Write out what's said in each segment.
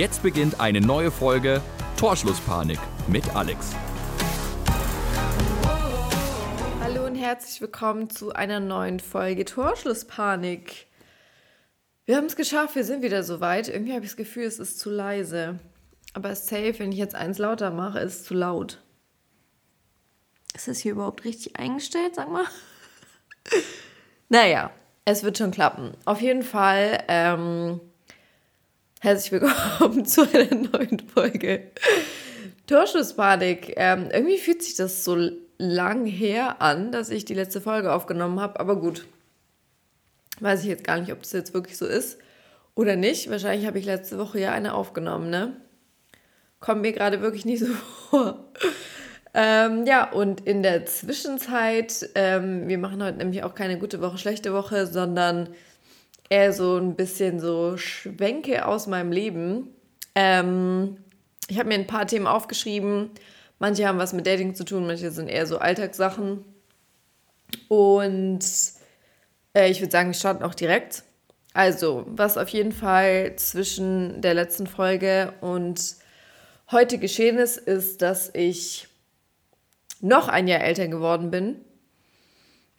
Jetzt beginnt eine neue Folge Torschlusspanik mit Alex. Hallo und herzlich willkommen zu einer neuen Folge Torschlusspanik. Wir haben es geschafft, wir sind wieder soweit. Irgendwie habe ich das Gefühl, es ist zu leise. Aber safe, wenn ich jetzt eins lauter mache, ist es zu laut. Ist das hier überhaupt richtig eingestellt, sag mal? naja, es wird schon klappen. Auf jeden Fall ähm, herzlich willkommen zu einer neuen Folge Torschusspanik. Ähm, irgendwie fühlt sich das so lang her an, dass ich die letzte Folge aufgenommen habe, aber gut. Weiß ich jetzt gar nicht, ob das jetzt wirklich so ist oder nicht. Wahrscheinlich habe ich letzte Woche ja eine aufgenommen, ne? Kommt mir gerade wirklich nicht so vor. Ähm, ja, und in der Zwischenzeit, ähm, wir machen heute nämlich auch keine gute Woche, schlechte Woche, sondern eher so ein bisschen so Schwenke aus meinem Leben. Ähm, ich habe mir ein paar Themen aufgeschrieben. Manche haben was mit Dating zu tun, manche sind eher so Alltagssachen. Und äh, ich würde sagen, wir starten auch direkt. Also, was auf jeden Fall zwischen der letzten Folge und heute geschehen ist, ist, dass ich noch ein Jahr älter geworden bin.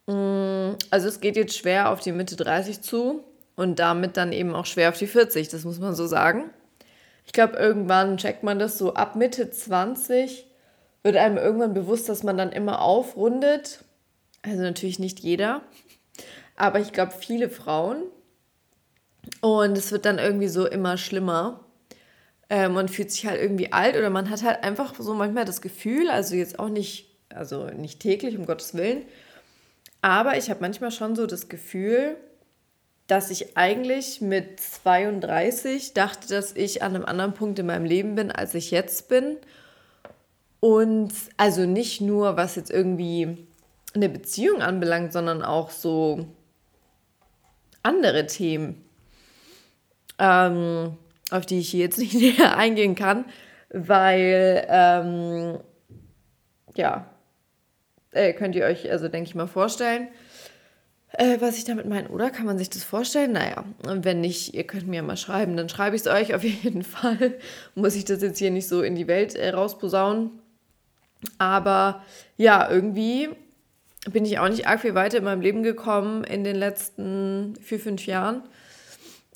Mm, also es geht jetzt schwer auf die Mitte 30 zu und damit dann eben auch schwer auf die 40, das muss man so sagen. Ich glaube, irgendwann checkt man das so ab Mitte 20, wird einem irgendwann bewusst, dass man dann immer aufrundet. Also natürlich nicht jeder, aber ich glaube viele Frauen. Und es wird dann irgendwie so immer schlimmer. Äh, man fühlt sich halt irgendwie alt oder man hat halt einfach so manchmal das Gefühl, also jetzt auch nicht also nicht täglich, um Gottes Willen. Aber ich habe manchmal schon so das Gefühl, dass ich eigentlich mit 32 dachte, dass ich an einem anderen Punkt in meinem Leben bin, als ich jetzt bin. Und also nicht nur, was jetzt irgendwie eine Beziehung anbelangt, sondern auch so andere Themen, ähm, auf die ich hier jetzt nicht näher eingehen kann, weil ähm, ja, äh, könnt ihr euch, also denke ich mal, vorstellen, äh, was ich damit meine. Oder kann man sich das vorstellen? Naja, wenn nicht, ihr könnt mir mal schreiben, dann schreibe ich es euch auf jeden Fall. Muss ich das jetzt hier nicht so in die Welt äh, rausposaunen. Aber ja, irgendwie bin ich auch nicht arg viel weiter in meinem Leben gekommen in den letzten vier, fünf Jahren.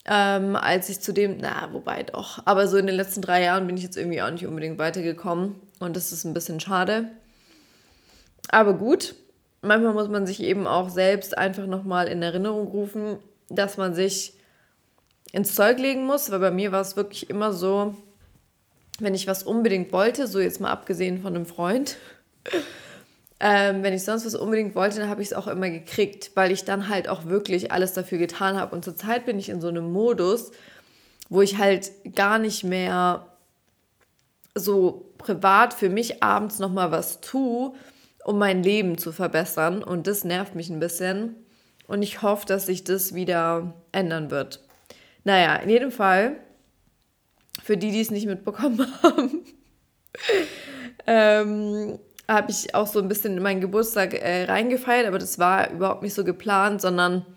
Ähm, als ich zu dem, na, wobei doch, aber so in den letzten drei Jahren bin ich jetzt irgendwie auch nicht unbedingt weitergekommen und das ist ein bisschen schade. Aber gut, manchmal muss man sich eben auch selbst einfach nochmal in Erinnerung rufen, dass man sich ins Zeug legen muss, weil bei mir war es wirklich immer so, wenn ich was unbedingt wollte, so jetzt mal abgesehen von einem Freund, ähm, wenn ich sonst was unbedingt wollte, dann habe ich es auch immer gekriegt, weil ich dann halt auch wirklich alles dafür getan habe. Und zurzeit bin ich in so einem Modus, wo ich halt gar nicht mehr so privat für mich abends nochmal was tue, um mein Leben zu verbessern. Und das nervt mich ein bisschen. Und ich hoffe, dass sich das wieder ändern wird. Naja, in jedem Fall, für die, die es nicht mitbekommen haben, ähm, habe ich auch so ein bisschen in meinen Geburtstag äh, reingefeiert, aber das war überhaupt nicht so geplant, sondern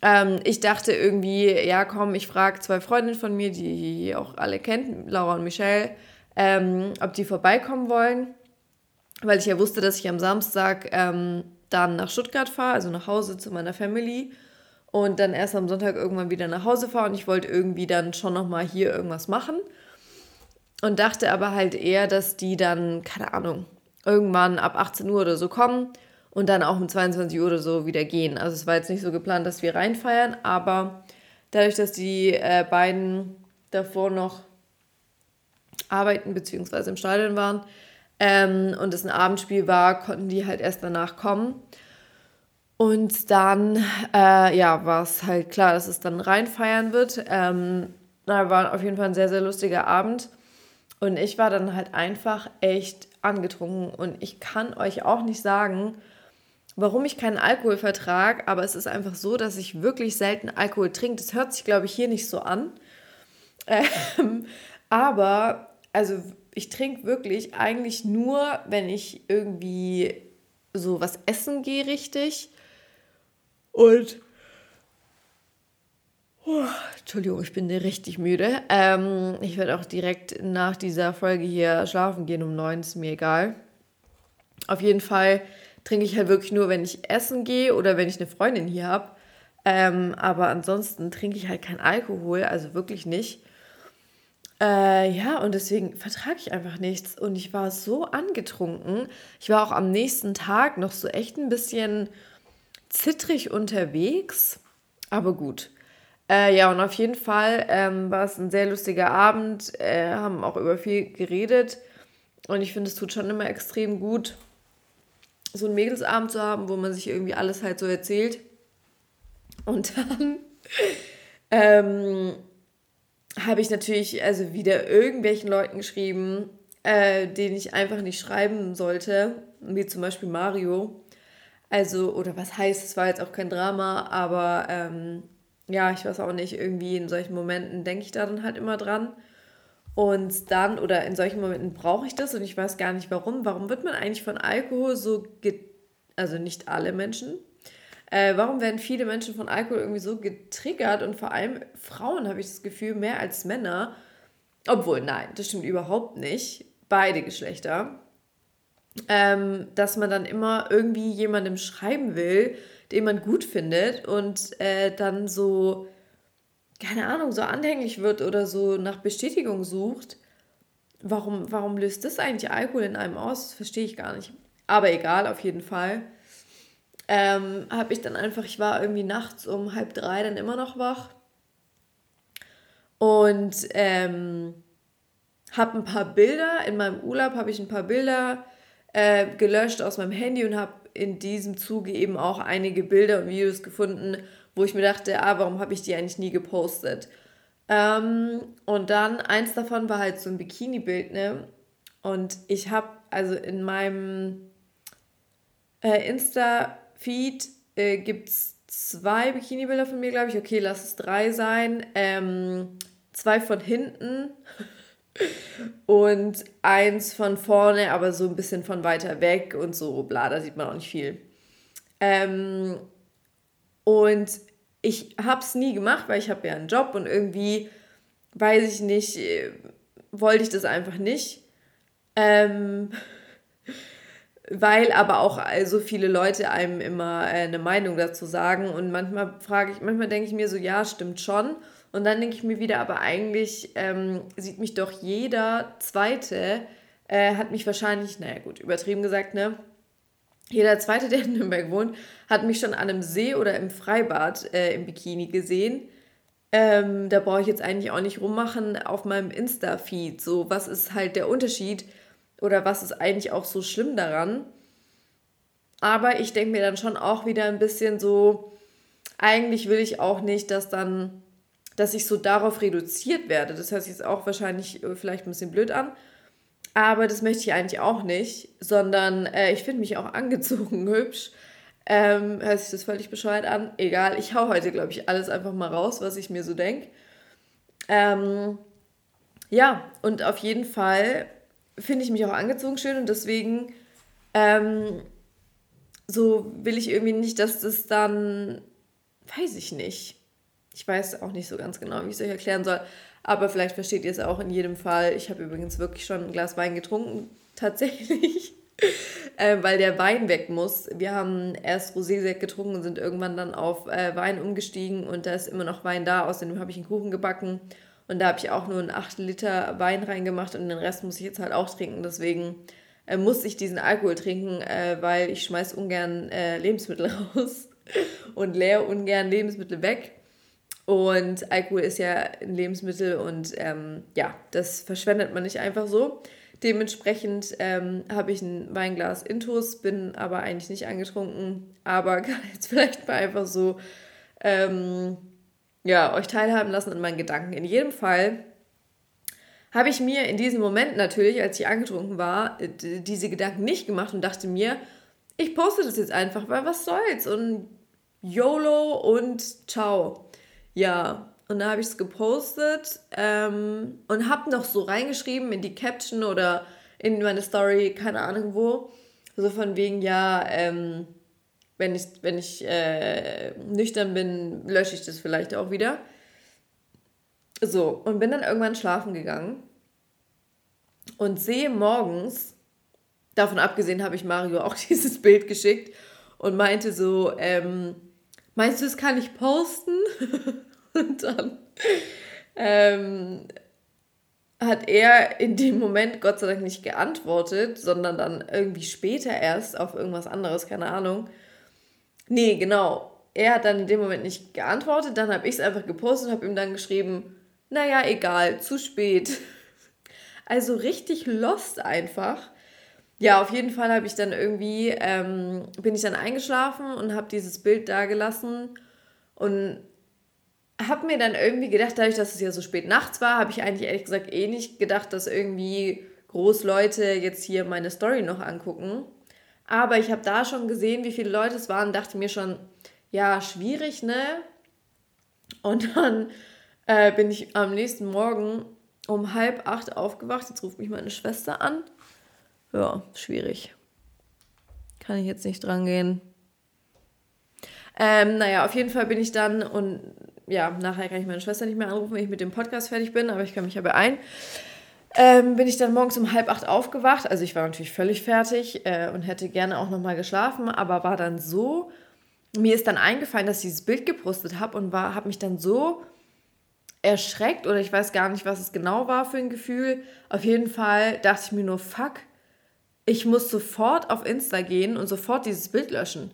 ähm, ich dachte irgendwie, ja komm, ich frage zwei Freundinnen von mir, die ihr auch alle kennt, Laura und Michelle, ähm, ob die vorbeikommen wollen weil ich ja wusste, dass ich am Samstag ähm, dann nach Stuttgart fahre, also nach Hause zu meiner Family und dann erst am Sonntag irgendwann wieder nach Hause fahre und ich wollte irgendwie dann schon nochmal hier irgendwas machen und dachte aber halt eher, dass die dann, keine Ahnung, irgendwann ab 18 Uhr oder so kommen und dann auch um 22 Uhr oder so wieder gehen. Also es war jetzt nicht so geplant, dass wir reinfeiern, aber dadurch, dass die äh, beiden davor noch arbeiten bzw. im Stadion waren, ähm, und es ein Abendspiel war, konnten die halt erst danach kommen. Und dann, äh, ja, war es halt klar, dass es dann reinfeiern wird. Ähm, war auf jeden Fall ein sehr, sehr lustiger Abend. Und ich war dann halt einfach echt angetrunken. Und ich kann euch auch nicht sagen, warum ich keinen Alkohol vertrage, aber es ist einfach so, dass ich wirklich selten Alkohol trinke. Das hört sich, glaube ich, hier nicht so an. Ähm, aber, also ich trinke wirklich eigentlich nur, wenn ich irgendwie so was essen gehe richtig. Und Oh, Entschuldigung, ich bin richtig müde. Ähm, ich werde auch direkt nach dieser Folge hier schlafen gehen um neun, ist mir egal. Auf jeden Fall trinke ich halt wirklich nur, wenn ich essen gehe oder wenn ich eine Freundin hier habe. Ähm, aber ansonsten trinke ich halt keinen Alkohol, also wirklich nicht. Äh, ja, und deswegen vertrage ich einfach nichts. Und ich war so angetrunken. Ich war auch am nächsten Tag noch so echt ein bisschen zittrig unterwegs. Aber gut. Äh, ja, und auf jeden Fall ähm, war es ein sehr lustiger Abend. Äh, haben auch über viel geredet. Und ich finde, es tut schon immer extrem gut, so einen Mädelsabend zu haben, wo man sich irgendwie alles halt so erzählt. Und dann ähm, habe ich natürlich also wieder irgendwelchen Leuten geschrieben, äh, denen ich einfach nicht schreiben sollte, wie zum Beispiel Mario. Also, oder was heißt, es war jetzt auch kein Drama, aber ähm, ja, ich weiß auch nicht, irgendwie in solchen Momenten denke ich da dann halt immer dran. Und dann, oder in solchen Momenten brauche ich das und ich weiß gar nicht warum. Warum wird man eigentlich von Alkohol so, also nicht alle Menschen, äh, warum werden viele Menschen von Alkohol irgendwie so getriggert und vor allem Frauen habe ich das Gefühl mehr als Männer. Obwohl, nein, das stimmt überhaupt nicht. Beide Geschlechter. Ähm, dass man dann immer irgendwie jemandem schreiben will, den man gut findet und äh, dann so, keine Ahnung, so anhänglich wird oder so nach Bestätigung sucht. Warum, warum löst das eigentlich Alkohol in einem aus? Das verstehe ich gar nicht. Aber egal, auf jeden Fall ähm, habe ich dann einfach, ich war irgendwie nachts um halb drei dann immer noch wach und ähm, habe ein paar Bilder, in meinem Urlaub habe ich ein paar Bilder äh, gelöscht aus meinem Handy und habe in diesem Zuge eben auch einige Bilder und Videos gefunden, wo ich mir dachte, ah, warum habe ich die eigentlich nie gepostet? Ähm, und dann, eins davon war halt so ein Bikini-Bild, ne? Und ich habe also in meinem äh, Insta Feed äh, gibt es zwei Bikini-Bilder von mir, glaube ich. Okay, lass es drei sein. Ähm, zwei von hinten und eins von vorne, aber so ein bisschen von weiter weg und so, bla, da sieht man auch nicht viel. Ähm, und ich habe es nie gemacht, weil ich habe ja einen Job und irgendwie, weiß ich nicht, äh, wollte ich das einfach nicht. Ähm, weil aber auch äh, so viele Leute einem immer äh, eine Meinung dazu sagen und manchmal frage ich, manchmal denke ich mir so, ja, stimmt schon. Und dann denke ich mir wieder, aber eigentlich ähm, sieht mich doch jeder Zweite, äh, hat mich wahrscheinlich, naja gut, übertrieben gesagt, ne? Jeder Zweite, der in Nürnberg wohnt, hat mich schon an einem See oder im Freibad äh, im Bikini gesehen. Ähm, da brauche ich jetzt eigentlich auch nicht rummachen auf meinem Insta-Feed. So, was ist halt der Unterschied? Oder was ist eigentlich auch so schlimm daran? Aber ich denke mir dann schon auch wieder ein bisschen so, eigentlich will ich auch nicht, dass dann, dass ich so darauf reduziert werde. Das hört sich jetzt auch wahrscheinlich äh, vielleicht ein bisschen blöd an. Aber das möchte ich eigentlich auch nicht, sondern äh, ich finde mich auch angezogen hübsch. Ähm, hört sich das völlig bescheuert an? Egal, ich hau heute, glaube ich, alles einfach mal raus, was ich mir so denke. Ähm, ja, und auf jeden Fall finde ich mich auch angezogen schön und deswegen ähm, so will ich irgendwie nicht, dass das dann, weiß ich nicht. Ich weiß auch nicht so ganz genau, wie ich es euch erklären soll. Aber vielleicht versteht ihr es auch in jedem Fall. Ich habe übrigens wirklich schon ein Glas Wein getrunken, tatsächlich, äh, weil der Wein weg muss. Wir haben erst Rosé-Sekt getrunken und sind irgendwann dann auf äh, Wein umgestiegen und da ist immer noch Wein da. Außerdem habe ich einen Kuchen gebacken und da habe ich auch nur einen 8 Liter Wein reingemacht und den Rest muss ich jetzt halt auch trinken. Deswegen äh, muss ich diesen Alkohol trinken, äh, weil ich schmeiß ungern äh, Lebensmittel raus und leere ungern Lebensmittel weg. Und Alkohol ist ja ein Lebensmittel und ähm, ja, das verschwendet man nicht einfach so. Dementsprechend ähm, habe ich ein Weinglas Intus, bin aber eigentlich nicht angetrunken, aber kann jetzt vielleicht mal einfach so ähm, ja, euch teilhaben lassen an meinen Gedanken. In jedem Fall habe ich mir in diesem Moment natürlich, als ich angetrunken war, diese Gedanken nicht gemacht und dachte mir, ich poste das jetzt einfach, weil was soll's und YOLO und ciao. Ja, und da habe ich es gepostet ähm, und habe noch so reingeschrieben in die Caption oder in meine Story, keine Ahnung wo, so von wegen, ja, ähm, wenn ich, wenn ich äh, nüchtern bin, lösche ich das vielleicht auch wieder. So, und bin dann irgendwann schlafen gegangen und sehe morgens, davon abgesehen habe ich Mario auch dieses Bild geschickt und meinte so, ähm, meinst du, das kann ich posten? und dann ähm, hat er in dem Moment Gott sei Dank nicht geantwortet, sondern dann irgendwie später erst auf irgendwas anderes, keine Ahnung. Nee, genau. Er hat dann in dem Moment nicht geantwortet, dann habe ich es einfach gepostet und habe ihm dann geschrieben, naja, egal, zu spät. Also richtig lost einfach. Ja, auf jeden Fall habe ich dann irgendwie, ähm, bin ich dann eingeschlafen und habe dieses Bild da gelassen und habe mir dann irgendwie gedacht, dadurch, dass es ja so spät nachts war, habe ich eigentlich ehrlich gesagt eh nicht gedacht, dass irgendwie Großleute jetzt hier meine Story noch angucken. Aber ich habe da schon gesehen, wie viele Leute es waren, dachte mir schon, ja, schwierig, ne? Und dann äh, bin ich am nächsten Morgen um halb acht aufgewacht. Jetzt ruft mich meine Schwester an. Ja, schwierig. Kann ich jetzt nicht dran gehen. Ähm, naja, auf jeden Fall bin ich dann und ja, nachher kann ich meine Schwester nicht mehr anrufen, wenn ich mit dem Podcast fertig bin, aber ich kann mich ja beeilen. Ähm, bin ich dann morgens um halb acht aufgewacht. Also ich war natürlich völlig fertig äh, und hätte gerne auch nochmal geschlafen, aber war dann so, mir ist dann eingefallen, dass ich dieses Bild gepostet habe und habe mich dann so erschreckt oder ich weiß gar nicht, was es genau war für ein Gefühl. Auf jeden Fall dachte ich mir nur, fuck, ich muss sofort auf Insta gehen und sofort dieses Bild löschen.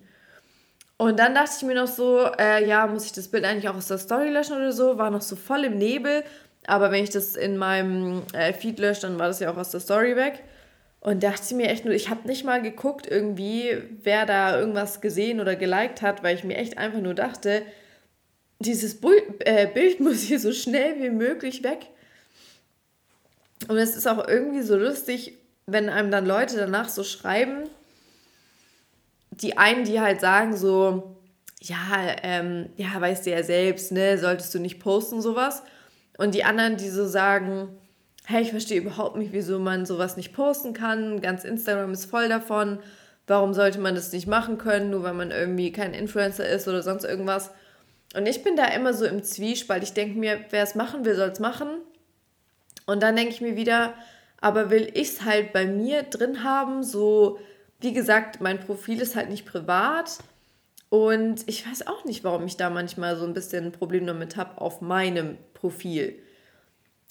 Und dann dachte ich mir noch so, äh, ja, muss ich das Bild eigentlich auch aus der Story löschen oder so? War noch so voll im Nebel. Aber wenn ich das in meinem äh, Feed lösche, dann war das ja auch aus der Story weg. Und dachte mir echt nur, ich habe nicht mal geguckt irgendwie, wer da irgendwas gesehen oder geliked hat, weil ich mir echt einfach nur dachte, dieses Bu äh, Bild muss hier so schnell wie möglich weg. Und es ist auch irgendwie so lustig, wenn einem dann Leute danach so schreiben, die einen, die halt sagen so, ja, ähm, ja, weißt du ja selbst, ne, solltest du nicht posten, sowas. Und die anderen, die so sagen, hey, ich verstehe überhaupt nicht, wieso man sowas nicht posten kann. Ganz Instagram ist voll davon. Warum sollte man das nicht machen können, nur weil man irgendwie kein Influencer ist oder sonst irgendwas? Und ich bin da immer so im Zwiespalt. Ich denke mir, wer es machen will, soll es machen. Und dann denke ich mir wieder, aber will ich es halt bei mir drin haben, so wie gesagt, mein Profil ist halt nicht privat. Und ich weiß auch nicht, warum ich da manchmal so ein bisschen ein Problem damit habe auf meinem Profil.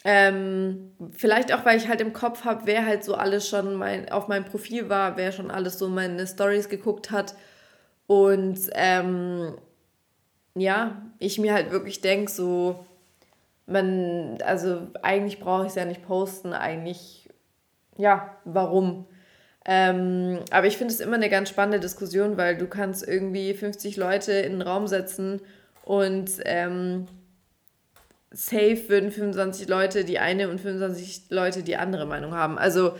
Ähm, vielleicht auch, weil ich halt im Kopf habe, wer halt so alles schon mein, auf meinem Profil war, wer schon alles so meine Stories geguckt hat. Und ähm, ja, ich mir halt wirklich denke, so, man, also eigentlich brauche ich es ja nicht posten, eigentlich, ja, warum? Ähm, aber ich finde es immer eine ganz spannende Diskussion, weil du kannst irgendwie 50 Leute in den Raum setzen und ähm, safe würden 25 Leute die eine und 25 Leute die andere Meinung haben. Also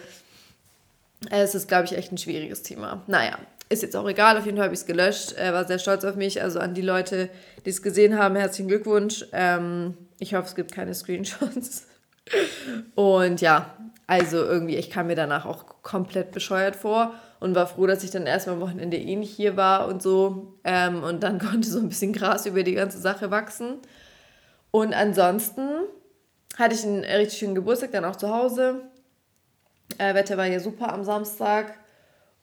es ist, glaube ich, echt ein schwieriges Thema. Naja, ist jetzt auch egal, auf jeden Fall habe ich es gelöscht, äh, war sehr stolz auf mich. Also an die Leute, die es gesehen haben, herzlichen Glückwunsch. Ähm, ich hoffe, es gibt keine Screenshots. Und ja, also irgendwie, ich kam mir danach auch komplett bescheuert vor und war froh, dass ich dann erstmal am Wochenende eh nicht hier war und so. Ähm, und dann konnte so ein bisschen Gras über die ganze Sache wachsen. Und ansonsten hatte ich einen richtig schönen Geburtstag dann auch zu Hause. Äh, Wetter war ja super am Samstag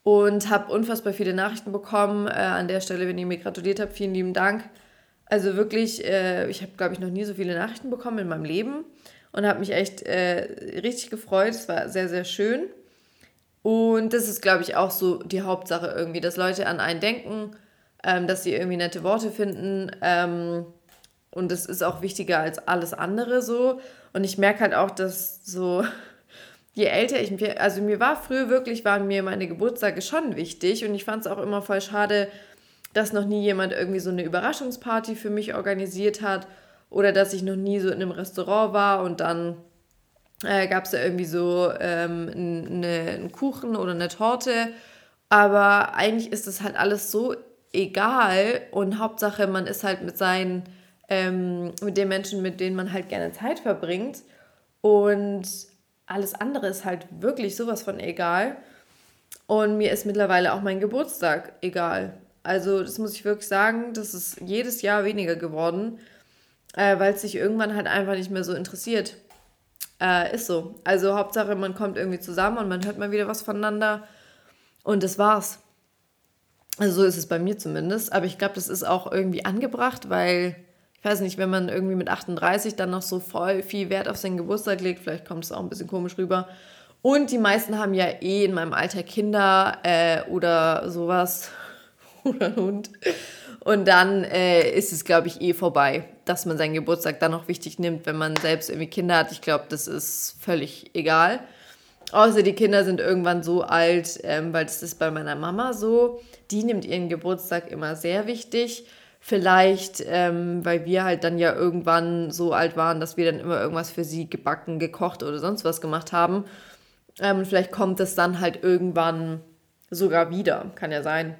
und habe unfassbar viele Nachrichten bekommen. Äh, an der Stelle, wenn ihr mir gratuliert habt, vielen lieben Dank. Also wirklich, äh, ich habe, glaube ich, noch nie so viele Nachrichten bekommen in meinem Leben und habe mich echt äh, richtig gefreut. Es war sehr, sehr schön. Und das ist, glaube ich, auch so die Hauptsache irgendwie, dass Leute an einen denken, ähm, dass sie irgendwie nette Worte finden. Ähm, und das ist auch wichtiger als alles andere so. Und ich merke halt auch, dass so je älter ich mich, also mir war früher wirklich, waren mir meine Geburtstage schon wichtig und ich fand es auch immer voll schade, dass noch nie jemand irgendwie so eine Überraschungsparty für mich organisiert hat oder dass ich noch nie so in einem Restaurant war und dann äh, gab es da irgendwie so ähm, eine, einen Kuchen oder eine Torte. Aber eigentlich ist das halt alles so egal und Hauptsache, man ist halt mit seinen, ähm, mit den Menschen, mit denen man halt gerne Zeit verbringt. Und alles andere ist halt wirklich sowas von egal. Und mir ist mittlerweile auch mein Geburtstag egal. Also, das muss ich wirklich sagen, das ist jedes Jahr weniger geworden. Äh, weil es sich irgendwann halt einfach nicht mehr so interessiert. Äh, ist so. Also Hauptsache, man kommt irgendwie zusammen und man hört mal wieder was voneinander. Und das war's. Also so ist es bei mir zumindest. Aber ich glaube, das ist auch irgendwie angebracht, weil, ich weiß nicht, wenn man irgendwie mit 38 dann noch so voll viel Wert auf seinen Geburtstag legt, vielleicht kommt es auch ein bisschen komisch rüber. Und die meisten haben ja eh in meinem Alter Kinder äh, oder sowas oder einen Hund. Und dann äh, ist es, glaube ich, eh vorbei, dass man seinen Geburtstag dann noch wichtig nimmt, wenn man selbst irgendwie Kinder hat. Ich glaube, das ist völlig egal. Außer die Kinder sind irgendwann so alt, ähm, weil das ist bei meiner Mama so. Die nimmt ihren Geburtstag immer sehr wichtig. Vielleicht, ähm, weil wir halt dann ja irgendwann so alt waren, dass wir dann immer irgendwas für sie gebacken, gekocht oder sonst was gemacht haben. Ähm, vielleicht kommt es dann halt irgendwann sogar wieder. Kann ja sein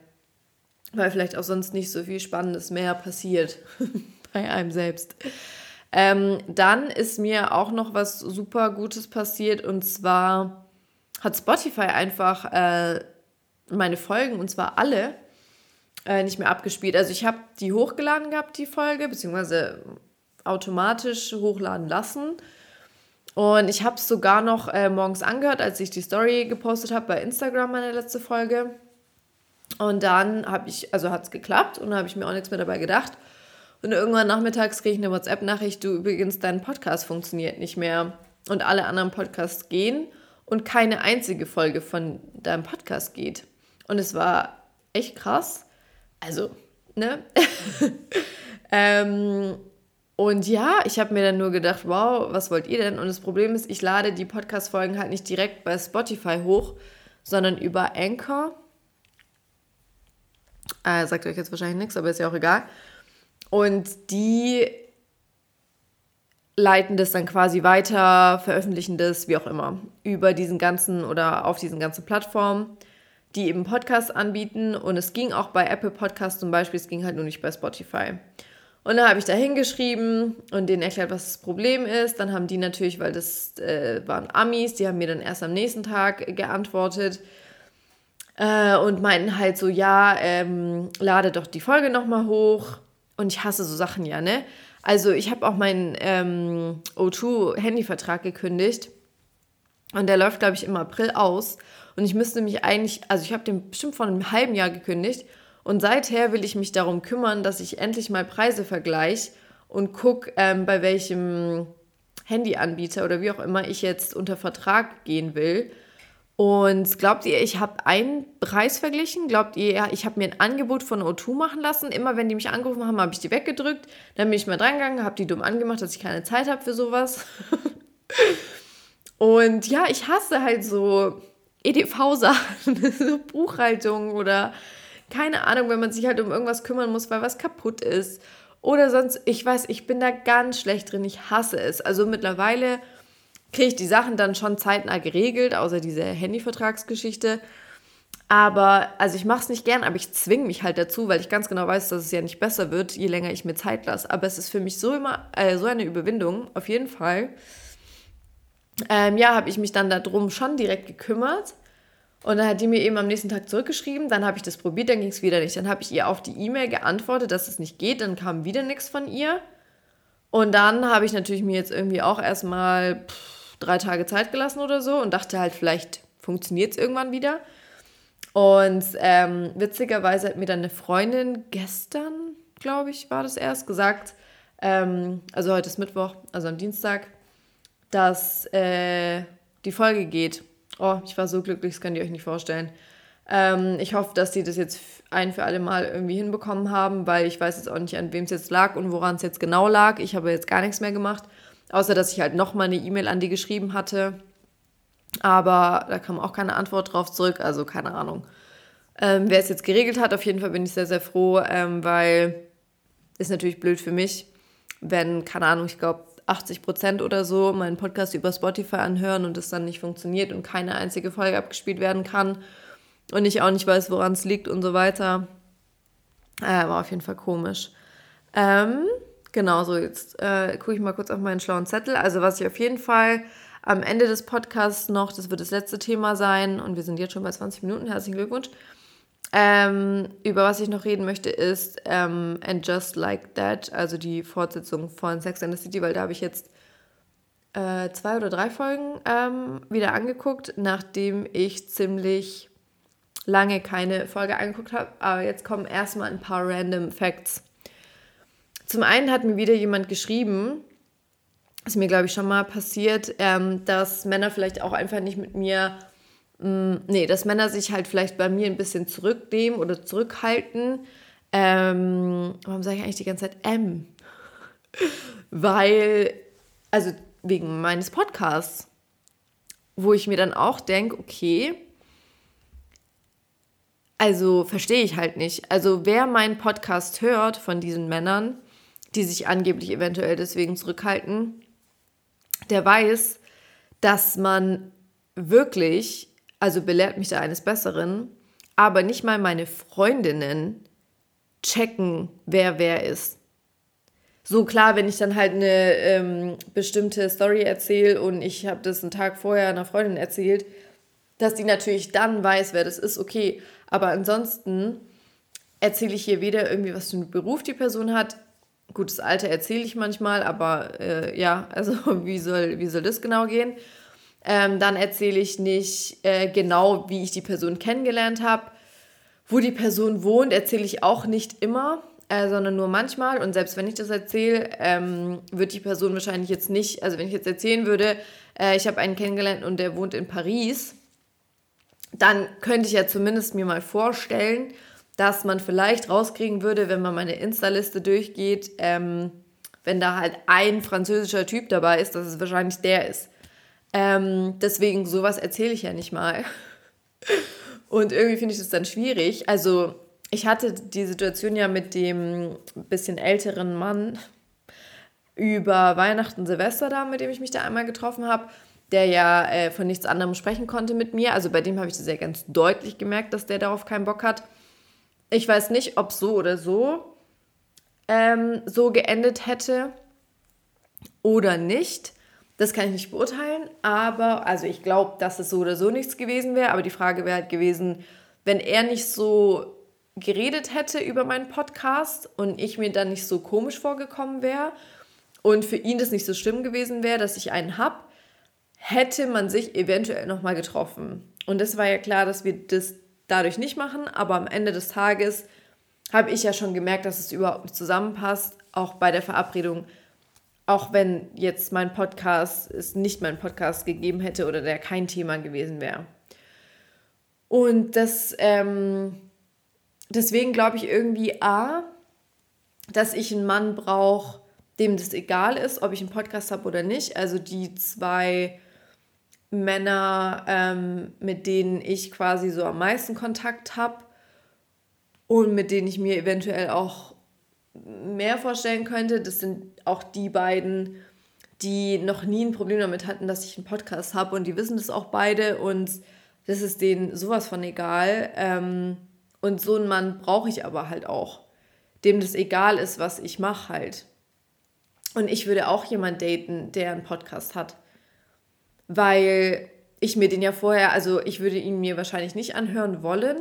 weil vielleicht auch sonst nicht so viel Spannendes mehr passiert bei einem selbst. Ähm, dann ist mir auch noch was super Gutes passiert und zwar hat Spotify einfach äh, meine Folgen und zwar alle äh, nicht mehr abgespielt. Also ich habe die hochgeladen gehabt, die Folge, beziehungsweise automatisch hochladen lassen. Und ich habe es sogar noch äh, morgens angehört, als ich die Story gepostet habe bei Instagram, meine letzte Folge. Und dann habe ich, also hat es geklappt und habe ich mir auch nichts mehr dabei gedacht. Und irgendwann nachmittags kriege ich eine WhatsApp-Nachricht, du übrigens, dein Podcast funktioniert nicht mehr und alle anderen Podcasts gehen und keine einzige Folge von deinem Podcast geht. Und es war echt krass. Also, ne? ähm, und ja, ich habe mir dann nur gedacht, wow, was wollt ihr denn? Und das Problem ist, ich lade die Podcast-Folgen halt nicht direkt bei Spotify hoch, sondern über Anchor. Äh, sagt euch jetzt wahrscheinlich nichts, aber ist ja auch egal. Und die leiten das dann quasi weiter, veröffentlichen das, wie auch immer, über diesen ganzen oder auf diesen ganzen Plattformen, die eben Podcasts anbieten. Und es ging auch bei Apple Podcasts zum Beispiel, es ging halt nur nicht bei Spotify. Und dann habe ich da hingeschrieben und denen erklärt, was das Problem ist. Dann haben die natürlich, weil das äh, waren Amis, die haben mir dann erst am nächsten Tag geantwortet äh, und meinten halt so, ja, ähm, lade doch die Folge nochmal hoch. Und ich hasse so Sachen ja, ne? Also ich habe auch meinen ähm, O2-Handyvertrag gekündigt. Und der läuft, glaube ich, im April aus. Und ich müsste mich eigentlich, also ich habe den bestimmt vor einem halben Jahr gekündigt. Und seither will ich mich darum kümmern, dass ich endlich mal Preise vergleiche und gucke, ähm, bei welchem Handyanbieter oder wie auch immer ich jetzt unter Vertrag gehen will. Und glaubt ihr, ich habe einen Preis verglichen? Glaubt ihr, ich habe mir ein Angebot von O2 machen lassen? Immer wenn die mich angerufen haben, habe ich die weggedrückt. Dann bin ich mal drangegangen, habe die dumm angemacht, dass ich keine Zeit habe für sowas. Und ja, ich hasse halt so EDV-Sachen, so Buchhaltung oder keine Ahnung, wenn man sich halt um irgendwas kümmern muss, weil was kaputt ist. Oder sonst, ich weiß, ich bin da ganz schlecht drin. Ich hasse es. Also mittlerweile kriege ich die Sachen dann schon zeitnah geregelt, außer diese Handyvertragsgeschichte. Aber, also ich mache es nicht gern, aber ich zwinge mich halt dazu, weil ich ganz genau weiß, dass es ja nicht besser wird, je länger ich mir Zeit lasse. Aber es ist für mich so immer äh, so eine Überwindung, auf jeden Fall. Ähm, ja, habe ich mich dann darum schon direkt gekümmert. Und dann hat die mir eben am nächsten Tag zurückgeschrieben. Dann habe ich das probiert, dann ging es wieder nicht. Dann habe ich ihr auf die E-Mail geantwortet, dass es nicht geht. Dann kam wieder nichts von ihr. Und dann habe ich natürlich mir jetzt irgendwie auch erstmal drei Tage Zeit gelassen oder so und dachte halt, vielleicht funktioniert es irgendwann wieder. Und ähm, witzigerweise hat mir dann eine Freundin gestern, glaube ich, war das erst, gesagt, ähm, also heute ist Mittwoch, also am Dienstag, dass äh, die Folge geht. Oh, ich war so glücklich, das könnt ihr euch nicht vorstellen. Ähm, ich hoffe, dass sie das jetzt ein für alle Mal irgendwie hinbekommen haben, weil ich weiß jetzt auch nicht, an wem es jetzt lag und woran es jetzt genau lag. Ich habe jetzt gar nichts mehr gemacht. Außer, dass ich halt nochmal eine E-Mail an die geschrieben hatte. Aber da kam auch keine Antwort drauf zurück, also keine Ahnung. Ähm, wer es jetzt geregelt hat, auf jeden Fall bin ich sehr, sehr froh, ähm, weil ist natürlich blöd für mich, wenn, keine Ahnung, ich glaube 80 Prozent oder so meinen Podcast über Spotify anhören und es dann nicht funktioniert und keine einzige Folge abgespielt werden kann und ich auch nicht weiß, woran es liegt und so weiter. Äh, war auf jeden Fall komisch. Ähm, Genau, so jetzt äh, gucke ich mal kurz auf meinen schlauen Zettel. Also was ich auf jeden Fall am Ende des Podcasts noch, das wird das letzte Thema sein und wir sind jetzt schon bei 20 Minuten, herzlichen Glückwunsch. Ähm, über was ich noch reden möchte, ist ähm, And Just Like That, also die Fortsetzung von Sex and the City, weil da habe ich jetzt äh, zwei oder drei Folgen ähm, wieder angeguckt, nachdem ich ziemlich lange keine Folge angeguckt habe. Aber jetzt kommen erstmal ein paar random Facts. Zum einen hat mir wieder jemand geschrieben, ist mir glaube ich schon mal passiert, ähm, dass Männer vielleicht auch einfach nicht mit mir Mm, nee, dass Männer sich halt vielleicht bei mir ein bisschen zurücknehmen oder zurückhalten. Ähm, warum sage ich eigentlich die ganze Zeit M? Weil, also wegen meines Podcasts, wo ich mir dann auch denke, okay, also verstehe ich halt nicht. Also wer meinen Podcast hört von diesen Männern, die sich angeblich eventuell deswegen zurückhalten, der weiß, dass man wirklich also belehrt mich da eines Besseren, aber nicht mal meine Freundinnen checken, wer wer ist. So klar, wenn ich dann halt eine ähm, bestimmte Story erzähle und ich habe das einen Tag vorher einer Freundin erzählt, dass die natürlich dann weiß, wer das ist, okay. Aber ansonsten erzähle ich hier weder irgendwie, was für einen Beruf die Person hat. Gutes Alter erzähle ich manchmal, aber äh, ja, also wie soll, wie soll das genau gehen? Ähm, dann erzähle ich nicht äh, genau, wie ich die Person kennengelernt habe. Wo die Person wohnt, erzähle ich auch nicht immer, äh, sondern nur manchmal. Und selbst wenn ich das erzähle, ähm, wird die Person wahrscheinlich jetzt nicht, also wenn ich jetzt erzählen würde, äh, ich habe einen kennengelernt und der wohnt in Paris, dann könnte ich ja zumindest mir mal vorstellen, dass man vielleicht rauskriegen würde, wenn man meine Insta-Liste durchgeht, ähm, wenn da halt ein französischer Typ dabei ist, dass es wahrscheinlich der ist. Ähm, deswegen, sowas erzähle ich ja nicht mal. Und irgendwie finde ich das dann schwierig. Also, ich hatte die Situation ja mit dem bisschen älteren Mann über Weihnachten, Silvester da, mit dem ich mich da einmal getroffen habe, der ja äh, von nichts anderem sprechen konnte mit mir. Also bei dem habe ich das ja ganz deutlich gemerkt, dass der darauf keinen Bock hat. Ich weiß nicht, ob so oder so ähm, so geendet hätte oder nicht. Das kann ich nicht beurteilen, aber also ich glaube, dass es so oder so nichts gewesen wäre. Aber die Frage wäre halt gewesen, wenn er nicht so geredet hätte über meinen Podcast und ich mir dann nicht so komisch vorgekommen wäre und für ihn das nicht so schlimm gewesen wäre, dass ich einen habe, hätte man sich eventuell nochmal getroffen. Und es war ja klar, dass wir das dadurch nicht machen, aber am Ende des Tages habe ich ja schon gemerkt, dass es überhaupt nicht zusammenpasst, auch bei der Verabredung auch wenn jetzt mein Podcast es nicht mein Podcast gegeben hätte oder der kein Thema gewesen wäre. Und das, ähm, deswegen glaube ich irgendwie A, dass ich einen Mann brauche, dem das egal ist, ob ich einen Podcast habe oder nicht. Also die zwei Männer, ähm, mit denen ich quasi so am meisten Kontakt habe und mit denen ich mir eventuell auch mehr vorstellen könnte, das sind auch die beiden, die noch nie ein Problem damit hatten, dass ich einen Podcast habe und die wissen das auch beide und das ist denen sowas von egal. Ähm, und so einen Mann brauche ich aber halt auch, dem das egal ist, was ich mache halt. Und ich würde auch jemanden daten, der einen Podcast hat, weil ich mir den ja vorher, also ich würde ihn mir wahrscheinlich nicht anhören wollen,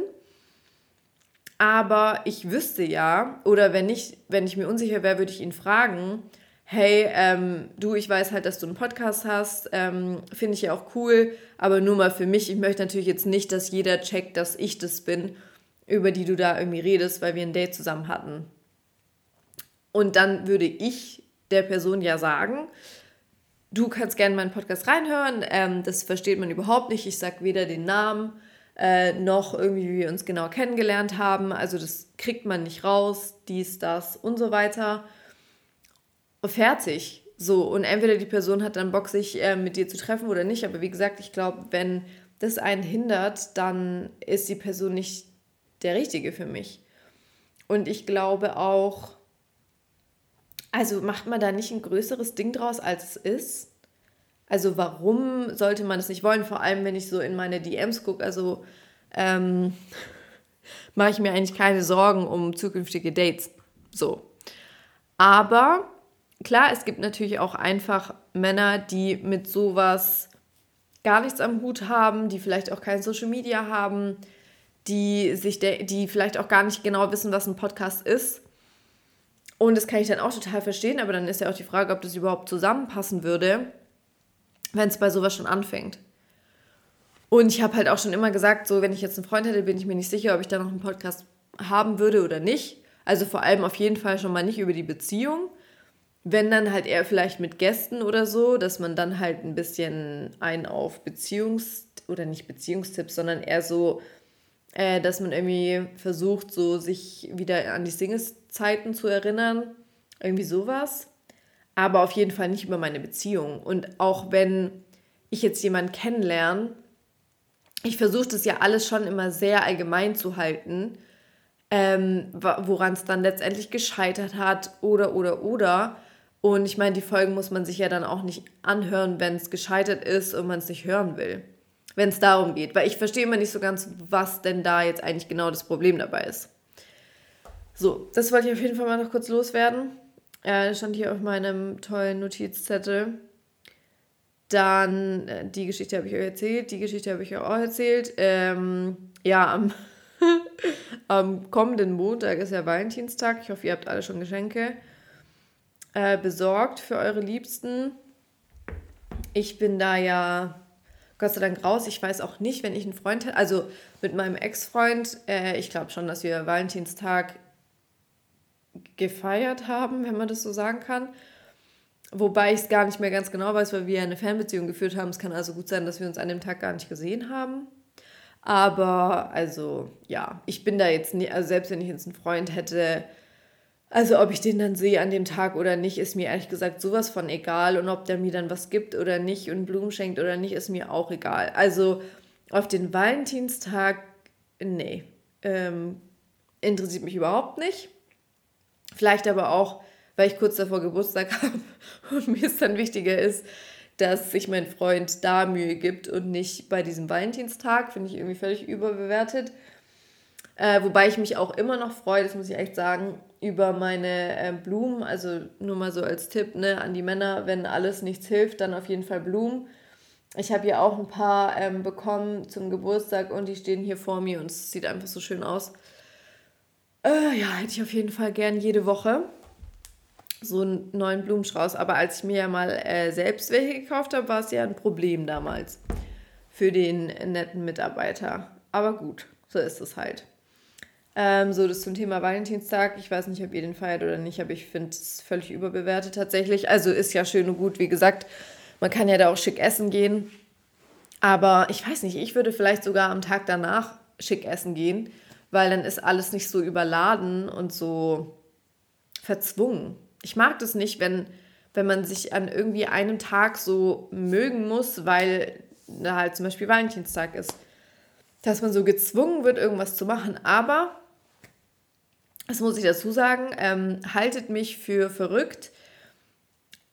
aber ich wüsste ja, oder wenn ich, wenn ich mir unsicher wäre, würde ich ihn fragen, hey, ähm, du, ich weiß halt, dass du einen Podcast hast, ähm, finde ich ja auch cool, aber nur mal für mich, ich möchte natürlich jetzt nicht, dass jeder checkt, dass ich das bin, über die du da irgendwie redest, weil wir ein Date zusammen hatten. Und dann würde ich der Person ja sagen, du kannst gerne meinen Podcast reinhören, ähm, das versteht man überhaupt nicht, ich sage weder den Namen, äh, noch irgendwie, wie wir uns genau kennengelernt haben. Also das kriegt man nicht raus, dies, das und so weiter. Fertig. So, und entweder die Person hat dann Bock, sich äh, mit dir zu treffen oder nicht. Aber wie gesagt, ich glaube, wenn das einen hindert, dann ist die Person nicht der Richtige für mich. Und ich glaube auch, also macht man da nicht ein größeres Ding draus, als es ist. Also warum sollte man es nicht wollen? Vor allem, wenn ich so in meine DMs gucke, also ähm, mache ich mir eigentlich keine Sorgen um zukünftige Dates. So. Aber klar, es gibt natürlich auch einfach Männer, die mit sowas gar nichts am Hut haben, die vielleicht auch kein Social Media haben, die sich die vielleicht auch gar nicht genau wissen, was ein Podcast ist. Und das kann ich dann auch total verstehen, aber dann ist ja auch die Frage, ob das überhaupt zusammenpassen würde, wenn es bei sowas schon anfängt. Und ich habe halt auch schon immer gesagt, so wenn ich jetzt einen Freund hätte, bin ich mir nicht sicher, ob ich da noch einen Podcast haben würde oder nicht. Also vor allem auf jeden Fall schon mal nicht über die Beziehung. Wenn dann halt eher vielleicht mit Gästen oder so, dass man dann halt ein bisschen ein auf Beziehungs- oder nicht Beziehungstipps, sondern eher so, äh, dass man irgendwie versucht, so sich wieder an die Singles-Zeiten zu erinnern. Irgendwie sowas. Aber auf jeden Fall nicht über meine Beziehung. Und auch wenn ich jetzt jemanden kennenlerne, ich versuche das ja alles schon immer sehr allgemein zu halten ähm, woran es dann letztendlich gescheitert hat oder, oder, oder. Und ich meine, die Folgen muss man sich ja dann auch nicht anhören, wenn es gescheitert ist und man es nicht hören will. Wenn es darum geht. Weil ich verstehe immer nicht so ganz, was denn da jetzt eigentlich genau das Problem dabei ist. So, das wollte ich auf jeden Fall mal noch kurz loswerden. Äh, stand hier auf meinem tollen Notizzettel. Dann, äh, die Geschichte habe ich euch erzählt, die Geschichte habe ich euch auch erzählt. Ähm, ja, am Am kommenden Montag ist ja Valentinstag. Ich hoffe, ihr habt alle schon Geschenke äh, besorgt für eure Liebsten. Ich bin da ja Gott sei Dank raus. Ich weiß auch nicht, wenn ich einen Freund hätte, also mit meinem Ex-Freund, äh, ich glaube schon, dass wir Valentinstag gefeiert haben, wenn man das so sagen kann. Wobei ich es gar nicht mehr ganz genau weiß, weil wir eine Fernbeziehung geführt haben. Es kann also gut sein, dass wir uns an dem Tag gar nicht gesehen haben. Aber also ja, ich bin da jetzt nicht, also selbst wenn ich jetzt einen Freund hätte, also ob ich den dann sehe an dem Tag oder nicht, ist mir ehrlich gesagt sowas von egal. Und ob der mir dann was gibt oder nicht und Blumen schenkt oder nicht, ist mir auch egal. Also auf den Valentinstag, nee, ähm, interessiert mich überhaupt nicht. Vielleicht aber auch, weil ich kurz davor Geburtstag habe und mir es dann wichtiger ist, dass sich mein Freund da Mühe gibt und nicht bei diesem Valentinstag. Finde ich irgendwie völlig überbewertet. Äh, wobei ich mich auch immer noch freue, das muss ich echt sagen, über meine äh, Blumen. Also nur mal so als Tipp ne, an die Männer, wenn alles nichts hilft, dann auf jeden Fall Blumen. Ich habe hier auch ein paar ähm, bekommen zum Geburtstag und die stehen hier vor mir und es sieht einfach so schön aus. Äh, ja, hätte ich auf jeden Fall gern jede Woche so einen neuen Blumenstrauß. Aber als ich mir ja mal äh, selbst welche gekauft habe, war es ja ein Problem damals für den netten Mitarbeiter. Aber gut, so ist es halt. Ähm, so, das zum Thema Valentinstag. Ich weiß nicht, ob ihr den feiert oder nicht, aber ich finde es völlig überbewertet tatsächlich. Also ist ja schön und gut, wie gesagt. Man kann ja da auch schick essen gehen. Aber ich weiß nicht, ich würde vielleicht sogar am Tag danach schick essen gehen, weil dann ist alles nicht so überladen und so verzwungen ich mag das nicht, wenn, wenn man sich an irgendwie einem Tag so mögen muss, weil da halt zum Beispiel Valentinstag ist. Dass man so gezwungen wird, irgendwas zu machen. Aber, das muss ich dazu sagen, ähm, haltet mich für verrückt.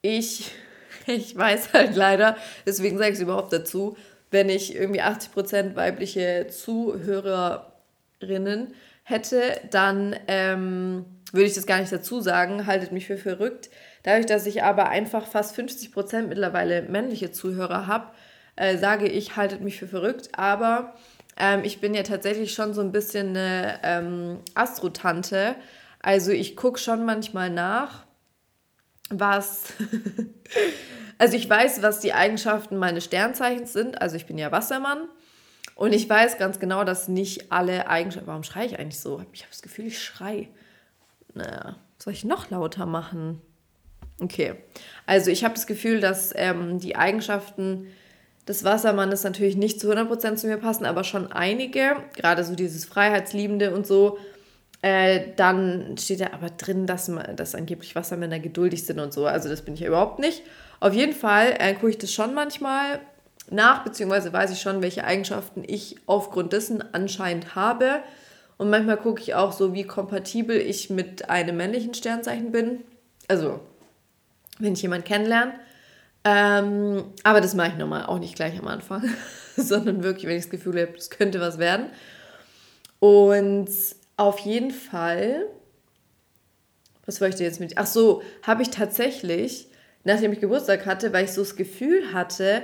Ich, ich weiß halt leider, deswegen sage ich es überhaupt dazu, wenn ich irgendwie 80% weibliche Zuhörerinnen hätte, dann ähm, würde ich das gar nicht dazu sagen, haltet mich für verrückt. Dadurch, dass ich aber einfach fast 50 Prozent mittlerweile männliche Zuhörer habe, äh, sage ich, haltet mich für verrückt. Aber ähm, ich bin ja tatsächlich schon so ein bisschen eine ähm, Astrotante. Also ich gucke schon manchmal nach, was... also ich weiß, was die Eigenschaften meines Sternzeichens sind. Also ich bin ja Wassermann. Und ich weiß ganz genau, dass nicht alle Eigenschaften. Warum schreie ich eigentlich so? Ich habe das Gefühl, ich schreie. Naja, soll ich noch lauter machen? Okay. Also ich habe das Gefühl, dass ähm, die Eigenschaften des Wassermannes natürlich nicht zu 100% zu mir passen, aber schon einige. Gerade so dieses Freiheitsliebende und so. Äh, dann steht da aber drin, dass, dass angeblich Wassermänner geduldig sind und so. Also das bin ich ja überhaupt nicht. Auf jeden Fall äh, gucke ich das schon manchmal nach, beziehungsweise weiß ich schon, welche Eigenschaften ich aufgrund dessen anscheinend habe. Und manchmal gucke ich auch so, wie kompatibel ich mit einem männlichen Sternzeichen bin. Also, wenn ich jemanden kennenlerne. Ähm, aber das mache ich nochmal auch nicht gleich am Anfang, sondern wirklich, wenn ich das Gefühl habe, es könnte was werden. Und auf jeden Fall, was wollte ich jetzt mit? Ach so, habe ich tatsächlich, nachdem ich Geburtstag hatte, weil ich so das Gefühl hatte,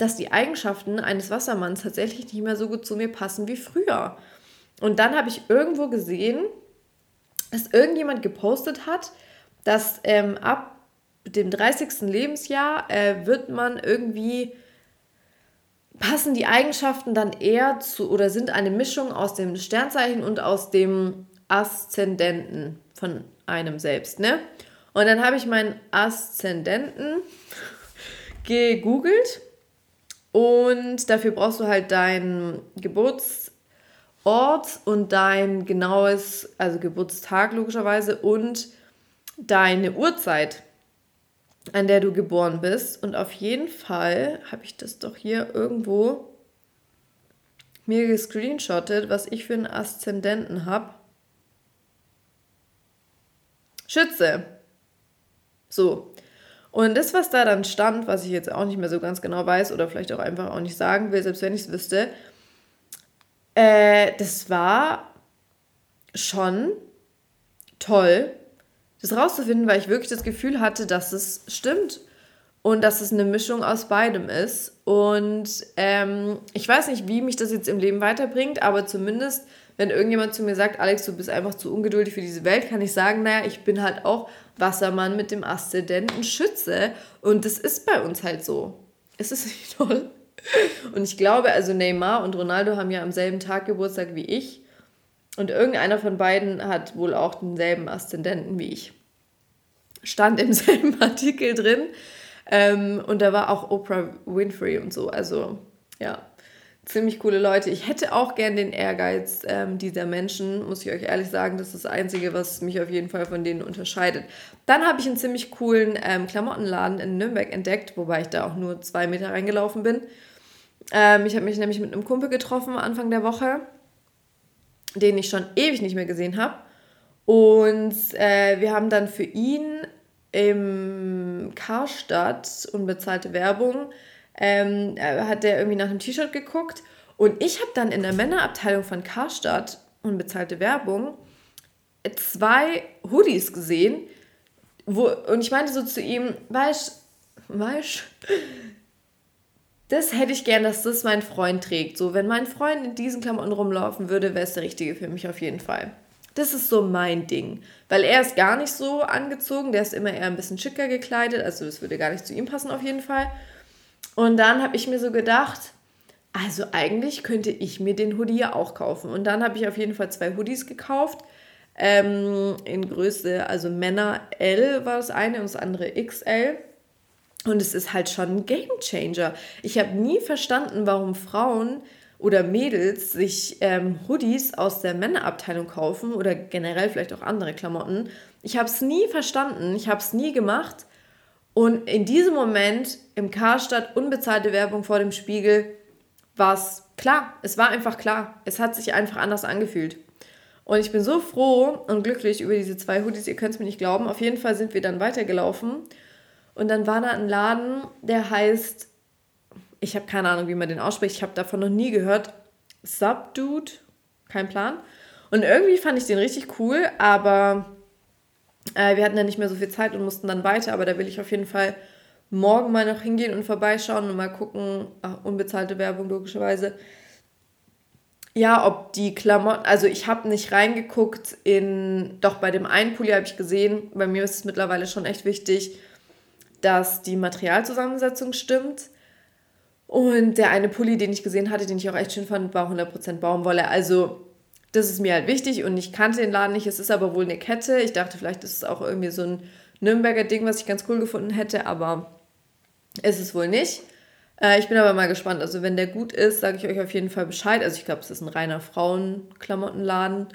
dass die Eigenschaften eines Wassermanns tatsächlich nicht mehr so gut zu mir passen wie früher. Und dann habe ich irgendwo gesehen, dass irgendjemand gepostet hat, dass ähm, ab dem 30. Lebensjahr äh, wird man irgendwie, passen die Eigenschaften dann eher zu oder sind eine Mischung aus dem Sternzeichen und aus dem Aszendenten von einem selbst, ne? Und dann habe ich meinen Aszendenten gegoogelt und dafür brauchst du halt deinen Geburtsort und dein genaues, also Geburtstag logischerweise und deine Uhrzeit, an der du geboren bist. Und auf jeden Fall habe ich das doch hier irgendwo mir gescreenshottet, was ich für einen Aszendenten habe. Schütze. So. Und das, was da dann stand, was ich jetzt auch nicht mehr so ganz genau weiß oder vielleicht auch einfach auch nicht sagen will, selbst wenn ich es wüsste, äh, das war schon toll, das rauszufinden, weil ich wirklich das Gefühl hatte, dass es stimmt und dass es eine Mischung aus beidem ist. Und ähm, ich weiß nicht, wie mich das jetzt im Leben weiterbringt, aber zumindest, wenn irgendjemand zu mir sagt, Alex, du bist einfach zu ungeduldig für diese Welt, kann ich sagen, naja, ich bin halt auch Wassermann mit dem Aszendenten Schütze und das ist bei uns halt so. Ist es nicht toll? Und ich glaube, also Neymar und Ronaldo haben ja am selben Tag Geburtstag wie ich. Und irgendeiner von beiden hat wohl auch denselben Aszendenten wie ich. Stand im selben Artikel drin. Ähm, und da war auch Oprah Winfrey und so. Also ja, ziemlich coole Leute. Ich hätte auch gern den Ehrgeiz ähm, dieser Menschen, muss ich euch ehrlich sagen. Das ist das Einzige, was mich auf jeden Fall von denen unterscheidet. Dann habe ich einen ziemlich coolen ähm, Klamottenladen in Nürnberg entdeckt, wobei ich da auch nur zwei Meter reingelaufen bin. Ähm, ich habe mich nämlich mit einem Kumpel getroffen Anfang der Woche, den ich schon ewig nicht mehr gesehen habe. Und äh, wir haben dann für ihn im Karstadt unbezahlte Werbung ähm, hat der irgendwie nach einem T-Shirt geguckt und ich habe dann in der Männerabteilung von Karstadt unbezahlte Werbung zwei Hoodies gesehen wo, und ich meinte so zu ihm, weißt weißt das hätte ich gern, dass das mein Freund trägt. So, wenn mein Freund in diesen Klamotten rumlaufen würde, wäre es der richtige für mich auf jeden Fall. Das ist so mein Ding. Weil er ist gar nicht so angezogen, der ist immer eher ein bisschen schicker gekleidet, also das würde gar nicht zu ihm passen auf jeden Fall. Und dann habe ich mir so gedacht, also eigentlich könnte ich mir den Hoodie ja auch kaufen. Und dann habe ich auf jeden Fall zwei Hoodies gekauft. Ähm, in Größe, also Männer L war das eine und das andere XL. Und es ist halt schon ein Game Changer. Ich habe nie verstanden, warum Frauen oder Mädels sich ähm, Hoodies aus der Männerabteilung kaufen oder generell vielleicht auch andere Klamotten. Ich habe es nie verstanden, ich habe es nie gemacht. Und in diesem Moment im Karstadt unbezahlte Werbung vor dem Spiegel war es klar. Es war einfach klar. Es hat sich einfach anders angefühlt. Und ich bin so froh und glücklich über diese zwei Hoodies. Ihr könnt es mir nicht glauben. Auf jeden Fall sind wir dann weitergelaufen. Und dann war da ein Laden, der heißt, ich habe keine Ahnung, wie man den ausspricht. Ich habe davon noch nie gehört. Subdude, kein Plan. Und irgendwie fand ich den richtig cool, aber äh, wir hatten ja nicht mehr so viel Zeit und mussten dann weiter, aber da will ich auf jeden Fall morgen mal noch hingehen und vorbeischauen und mal gucken, ach, unbezahlte Werbung logischerweise, ja, ob die Klamotten, also ich habe nicht reingeguckt in, doch bei dem einen Pulli habe ich gesehen, bei mir ist es mittlerweile schon echt wichtig, dass die Materialzusammensetzung stimmt. Und der eine Pulli, den ich gesehen hatte, den ich auch echt schön fand, war 100% Baumwolle. Also das ist mir halt wichtig und ich kannte den Laden nicht. Es ist aber wohl eine Kette. Ich dachte, vielleicht ist es auch irgendwie so ein Nürnberger Ding, was ich ganz cool gefunden hätte, aber ist es wohl nicht. Äh, ich bin aber mal gespannt. Also wenn der gut ist, sage ich euch auf jeden Fall Bescheid. Also ich glaube, es ist ein reiner Frauenklamottenladen.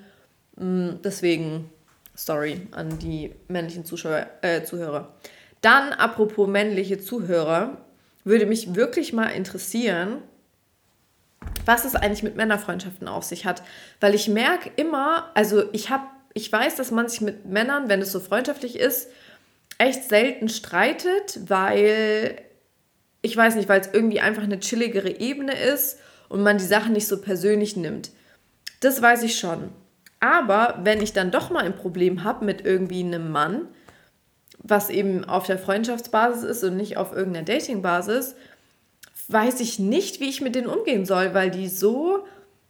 Mm, deswegen, sorry an die männlichen Zuschauer, äh, Zuhörer. Dann, apropos männliche Zuhörer, würde mich wirklich mal interessieren, was es eigentlich mit Männerfreundschaften auf sich hat. Weil ich merke immer, also ich habe, ich weiß, dass man sich mit Männern, wenn es so freundschaftlich ist, echt selten streitet, weil ich weiß nicht, weil es irgendwie einfach eine chilligere Ebene ist und man die Sachen nicht so persönlich nimmt. Das weiß ich schon. Aber wenn ich dann doch mal ein Problem habe mit irgendwie einem Mann, was eben auf der Freundschaftsbasis ist und nicht auf irgendeiner Datingbasis, weiß ich nicht, wie ich mit denen umgehen soll, weil die so,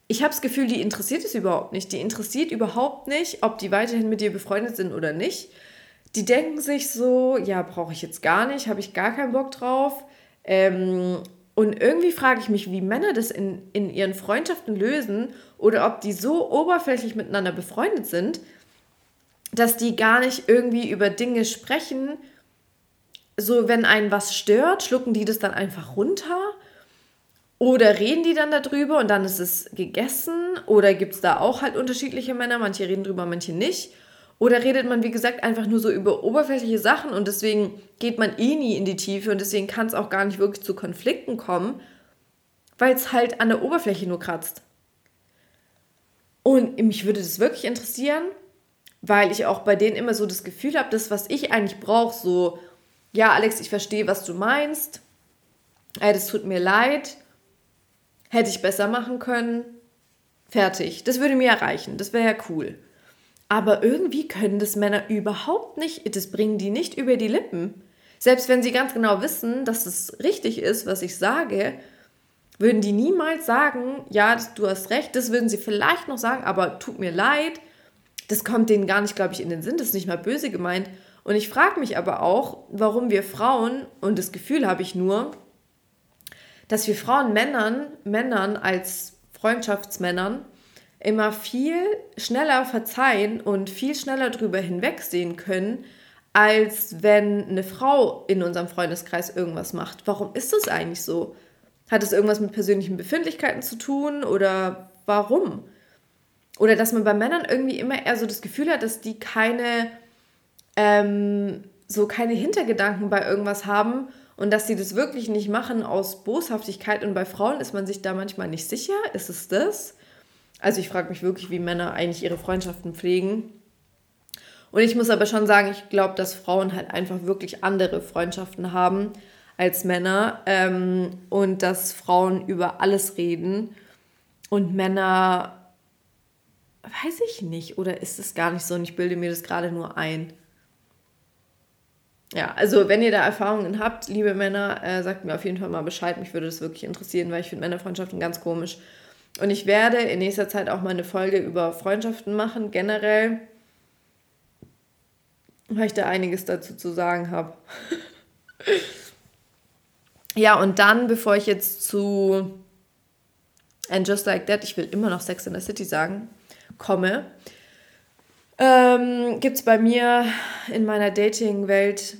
ich habe das Gefühl, die interessiert es überhaupt nicht. Die interessiert überhaupt nicht, ob die weiterhin mit dir befreundet sind oder nicht. Die denken sich so, ja, brauche ich jetzt gar nicht, habe ich gar keinen Bock drauf. Ähm, und irgendwie frage ich mich, wie Männer das in, in ihren Freundschaften lösen oder ob die so oberflächlich miteinander befreundet sind, dass die gar nicht irgendwie über Dinge sprechen, so, wenn einen was stört, schlucken die das dann einfach runter? Oder reden die dann darüber und dann ist es gegessen? Oder gibt es da auch halt unterschiedliche Männer? Manche reden drüber, manche nicht. Oder redet man, wie gesagt, einfach nur so über oberflächliche Sachen und deswegen geht man eh nie in die Tiefe und deswegen kann es auch gar nicht wirklich zu Konflikten kommen, weil es halt an der Oberfläche nur kratzt. Und mich würde das wirklich interessieren, weil ich auch bei denen immer so das Gefühl habe, das, was ich eigentlich brauche, so ja, Alex, ich verstehe, was du meinst. Ey, das tut mir leid. Hätte ich besser machen können. Fertig. Das würde mir erreichen. Das wäre ja cool. Aber irgendwie können das Männer überhaupt nicht, das bringen die nicht über die Lippen. Selbst wenn sie ganz genau wissen, dass es richtig ist, was ich sage, würden die niemals sagen, ja, du hast recht, das würden sie vielleicht noch sagen, aber tut mir leid. Das kommt denen gar nicht, glaube ich, in den Sinn, das ist nicht mal böse gemeint. Und ich frage mich aber auch, warum wir Frauen, und das Gefühl habe ich nur, dass wir Frauen Männern, Männern als Freundschaftsmännern immer viel schneller verzeihen und viel schneller drüber hinwegsehen können, als wenn eine Frau in unserem Freundeskreis irgendwas macht. Warum ist das eigentlich so? Hat es irgendwas mit persönlichen Befindlichkeiten zu tun oder warum? Oder dass man bei Männern irgendwie immer eher so das Gefühl hat, dass die keine ähm, so keine Hintergedanken bei irgendwas haben und dass sie das wirklich nicht machen aus Boshaftigkeit. Und bei Frauen ist man sich da manchmal nicht sicher. Ist es das? Also ich frage mich wirklich, wie Männer eigentlich ihre Freundschaften pflegen. Und ich muss aber schon sagen, ich glaube, dass Frauen halt einfach wirklich andere Freundschaften haben als Männer ähm, und dass Frauen über alles reden und Männer, weiß ich nicht, oder ist es gar nicht so und ich bilde mir das gerade nur ein. Ja, also wenn ihr da Erfahrungen habt, liebe Männer, äh, sagt mir auf jeden Fall mal Bescheid. Mich würde das wirklich interessieren, weil ich finde Männerfreundschaften ganz komisch. Und ich werde in nächster Zeit auch mal eine Folge über Freundschaften machen, generell, weil ich da einiges dazu zu sagen habe. ja, und dann, bevor ich jetzt zu And Just Like That, ich will immer noch Sex in the City sagen, komme, ähm, gibt es bei mir in meiner Dating-Welt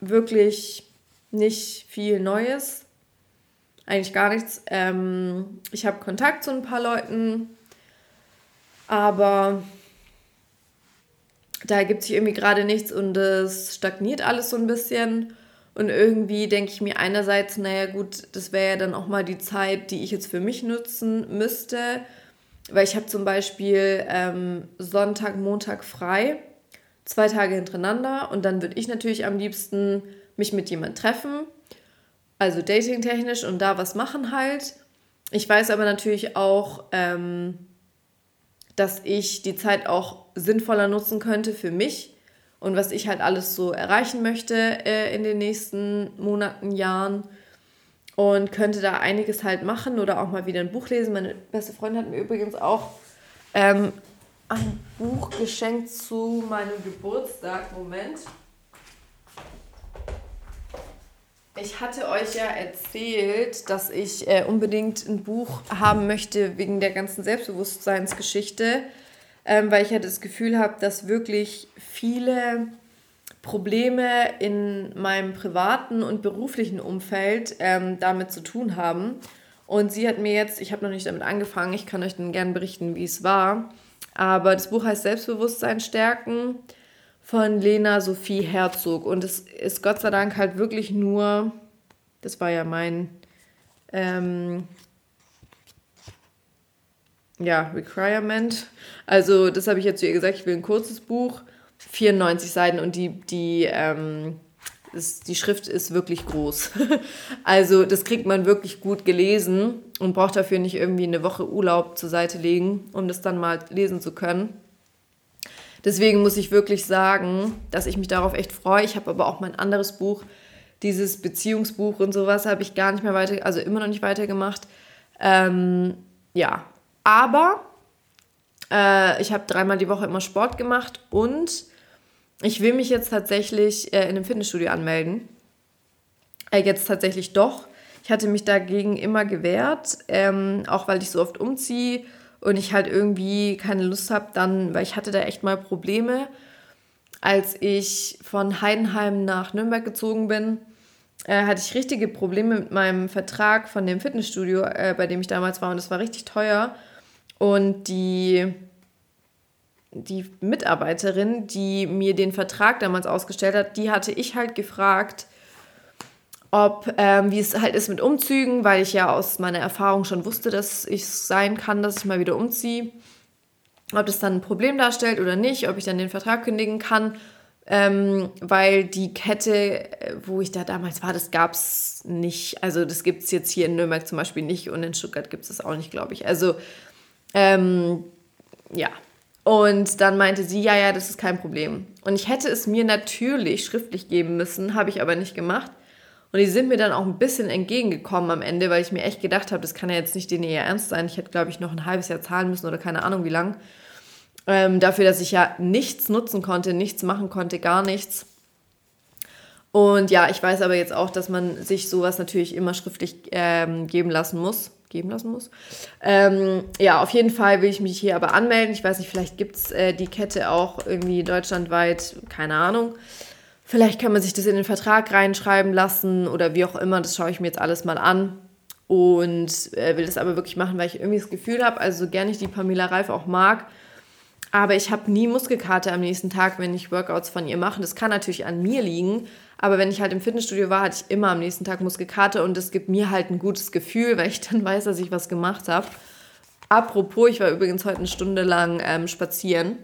wirklich nicht viel Neues. Eigentlich gar nichts. Ähm, ich habe Kontakt zu ein paar Leuten, aber da gibt sich irgendwie gerade nichts und es stagniert alles so ein bisschen. Und irgendwie denke ich mir einerseits, naja gut, das wäre ja dann auch mal die Zeit, die ich jetzt für mich nutzen müsste weil ich habe zum Beispiel ähm, Sonntag, Montag frei, zwei Tage hintereinander und dann würde ich natürlich am liebsten mich mit jemand treffen, also datingtechnisch und da was machen halt. Ich weiß aber natürlich auch, ähm, dass ich die Zeit auch sinnvoller nutzen könnte für mich und was ich halt alles so erreichen möchte äh, in den nächsten Monaten, Jahren und könnte da einiges halt machen oder auch mal wieder ein Buch lesen. Meine beste Freundin hat mir übrigens auch ähm, ein Buch geschenkt zu meinem Geburtstag. Moment. Ich hatte euch ja erzählt, dass ich äh, unbedingt ein Buch haben möchte wegen der ganzen Selbstbewusstseinsgeschichte, ähm, weil ich ja das Gefühl habe, dass wirklich viele Probleme in meinem privaten und beruflichen Umfeld ähm, damit zu tun haben. Und sie hat mir jetzt, ich habe noch nicht damit angefangen, ich kann euch dann gerne berichten, wie es war. Aber das Buch heißt Selbstbewusstsein stärken von Lena Sophie Herzog. Und es ist Gott sei Dank halt wirklich nur, das war ja mein, ähm, ja, Requirement. Also das habe ich jetzt zu ihr gesagt, ich will ein kurzes Buch 94 Seiten und die, die, ähm, ist, die Schrift ist wirklich groß. also das kriegt man wirklich gut gelesen und braucht dafür nicht irgendwie eine Woche Urlaub zur Seite legen, um das dann mal lesen zu können. Deswegen muss ich wirklich sagen, dass ich mich darauf echt freue. Ich habe aber auch mein anderes Buch dieses Beziehungsbuch und sowas habe ich gar nicht mehr weiter, also immer noch nicht weitergemacht. Ähm, ja, aber äh, ich habe dreimal die Woche immer Sport gemacht und ich will mich jetzt tatsächlich äh, in einem Fitnessstudio anmelden. Äh, jetzt tatsächlich doch. Ich hatte mich dagegen immer gewehrt, ähm, auch weil ich so oft umziehe und ich halt irgendwie keine Lust habe, dann, weil ich hatte da echt mal Probleme, als ich von Heidenheim nach Nürnberg gezogen bin, äh, hatte ich richtige Probleme mit meinem Vertrag von dem Fitnessstudio, äh, bei dem ich damals war und das war richtig teuer und die die Mitarbeiterin, die mir den Vertrag damals ausgestellt hat, die hatte ich halt gefragt, ob, ähm, wie es halt ist mit Umzügen, weil ich ja aus meiner Erfahrung schon wusste, dass ich sein kann, dass ich mal wieder umziehe. Ob das dann ein Problem darstellt oder nicht, ob ich dann den Vertrag kündigen kann, ähm, weil die Kette, wo ich da damals war, das gab es nicht. Also das gibt es jetzt hier in Nürnberg zum Beispiel nicht und in Stuttgart gibt es das auch nicht, glaube ich. Also ähm, ja. Und dann meinte sie, ja, ja, das ist kein Problem. Und ich hätte es mir natürlich schriftlich geben müssen, habe ich aber nicht gemacht. Und die sind mir dann auch ein bisschen entgegengekommen am Ende, weil ich mir echt gedacht habe, das kann ja jetzt nicht denen eher ernst sein. Ich hätte, glaube ich, noch ein halbes Jahr zahlen müssen oder keine Ahnung wie lang. Ähm, dafür, dass ich ja nichts nutzen konnte, nichts machen konnte, gar nichts. Und ja, ich weiß aber jetzt auch, dass man sich sowas natürlich immer schriftlich ähm, geben lassen muss. Geben lassen muss. Ähm, ja, auf jeden Fall will ich mich hier aber anmelden. Ich weiß nicht, vielleicht gibt es äh, die Kette auch irgendwie deutschlandweit, keine Ahnung. Vielleicht kann man sich das in den Vertrag reinschreiben lassen oder wie auch immer. Das schaue ich mir jetzt alles mal an und äh, will das aber wirklich machen, weil ich irgendwie das Gefühl habe, also so gerne ich die Pamela Reif auch mag, aber ich habe nie Muskelkater am nächsten Tag, wenn ich Workouts von ihr mache. Das kann natürlich an mir liegen, aber wenn ich halt im Fitnessstudio war, hatte ich immer am nächsten Tag Muskelkater und das gibt mir halt ein gutes Gefühl, weil ich dann weiß, dass ich was gemacht habe. Apropos, ich war übrigens heute eine Stunde lang ähm, spazieren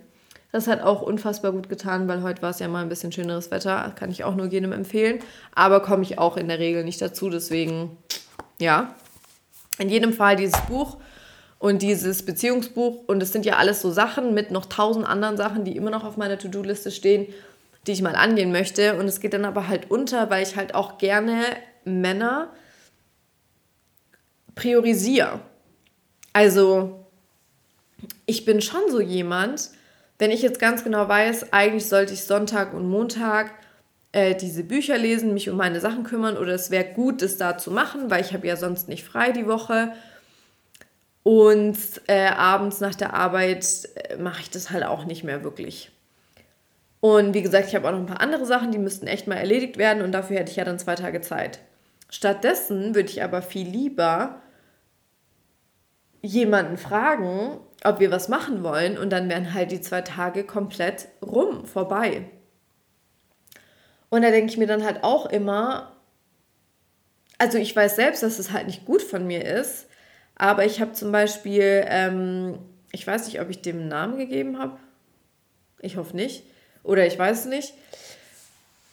das hat auch unfassbar gut getan, weil heute war es ja mal ein bisschen schöneres Wetter. Kann ich auch nur jedem empfehlen. Aber komme ich auch in der Regel nicht dazu. Deswegen, ja. In jedem Fall dieses Buch und dieses Beziehungsbuch. Und es sind ja alles so Sachen mit noch tausend anderen Sachen, die immer noch auf meiner To-Do-Liste stehen, die ich mal angehen möchte. Und es geht dann aber halt unter, weil ich halt auch gerne Männer priorisiere. Also, ich bin schon so jemand, wenn ich jetzt ganz genau weiß, eigentlich sollte ich Sonntag und Montag äh, diese Bücher lesen, mich um meine Sachen kümmern oder es wäre gut, das da zu machen, weil ich habe ja sonst nicht frei die Woche. Und äh, abends nach der Arbeit äh, mache ich das halt auch nicht mehr wirklich. Und wie gesagt, ich habe auch noch ein paar andere Sachen, die müssten echt mal erledigt werden und dafür hätte ich ja dann zwei Tage Zeit. Stattdessen würde ich aber viel lieber jemanden fragen, ob wir was machen wollen und dann wären halt die zwei Tage komplett rum, vorbei. Und da denke ich mir dann halt auch immer, also ich weiß selbst, dass es halt nicht gut von mir ist, aber ich habe zum Beispiel, ähm, ich weiß nicht, ob ich dem einen Namen gegeben habe. Ich hoffe nicht. Oder ich weiß nicht.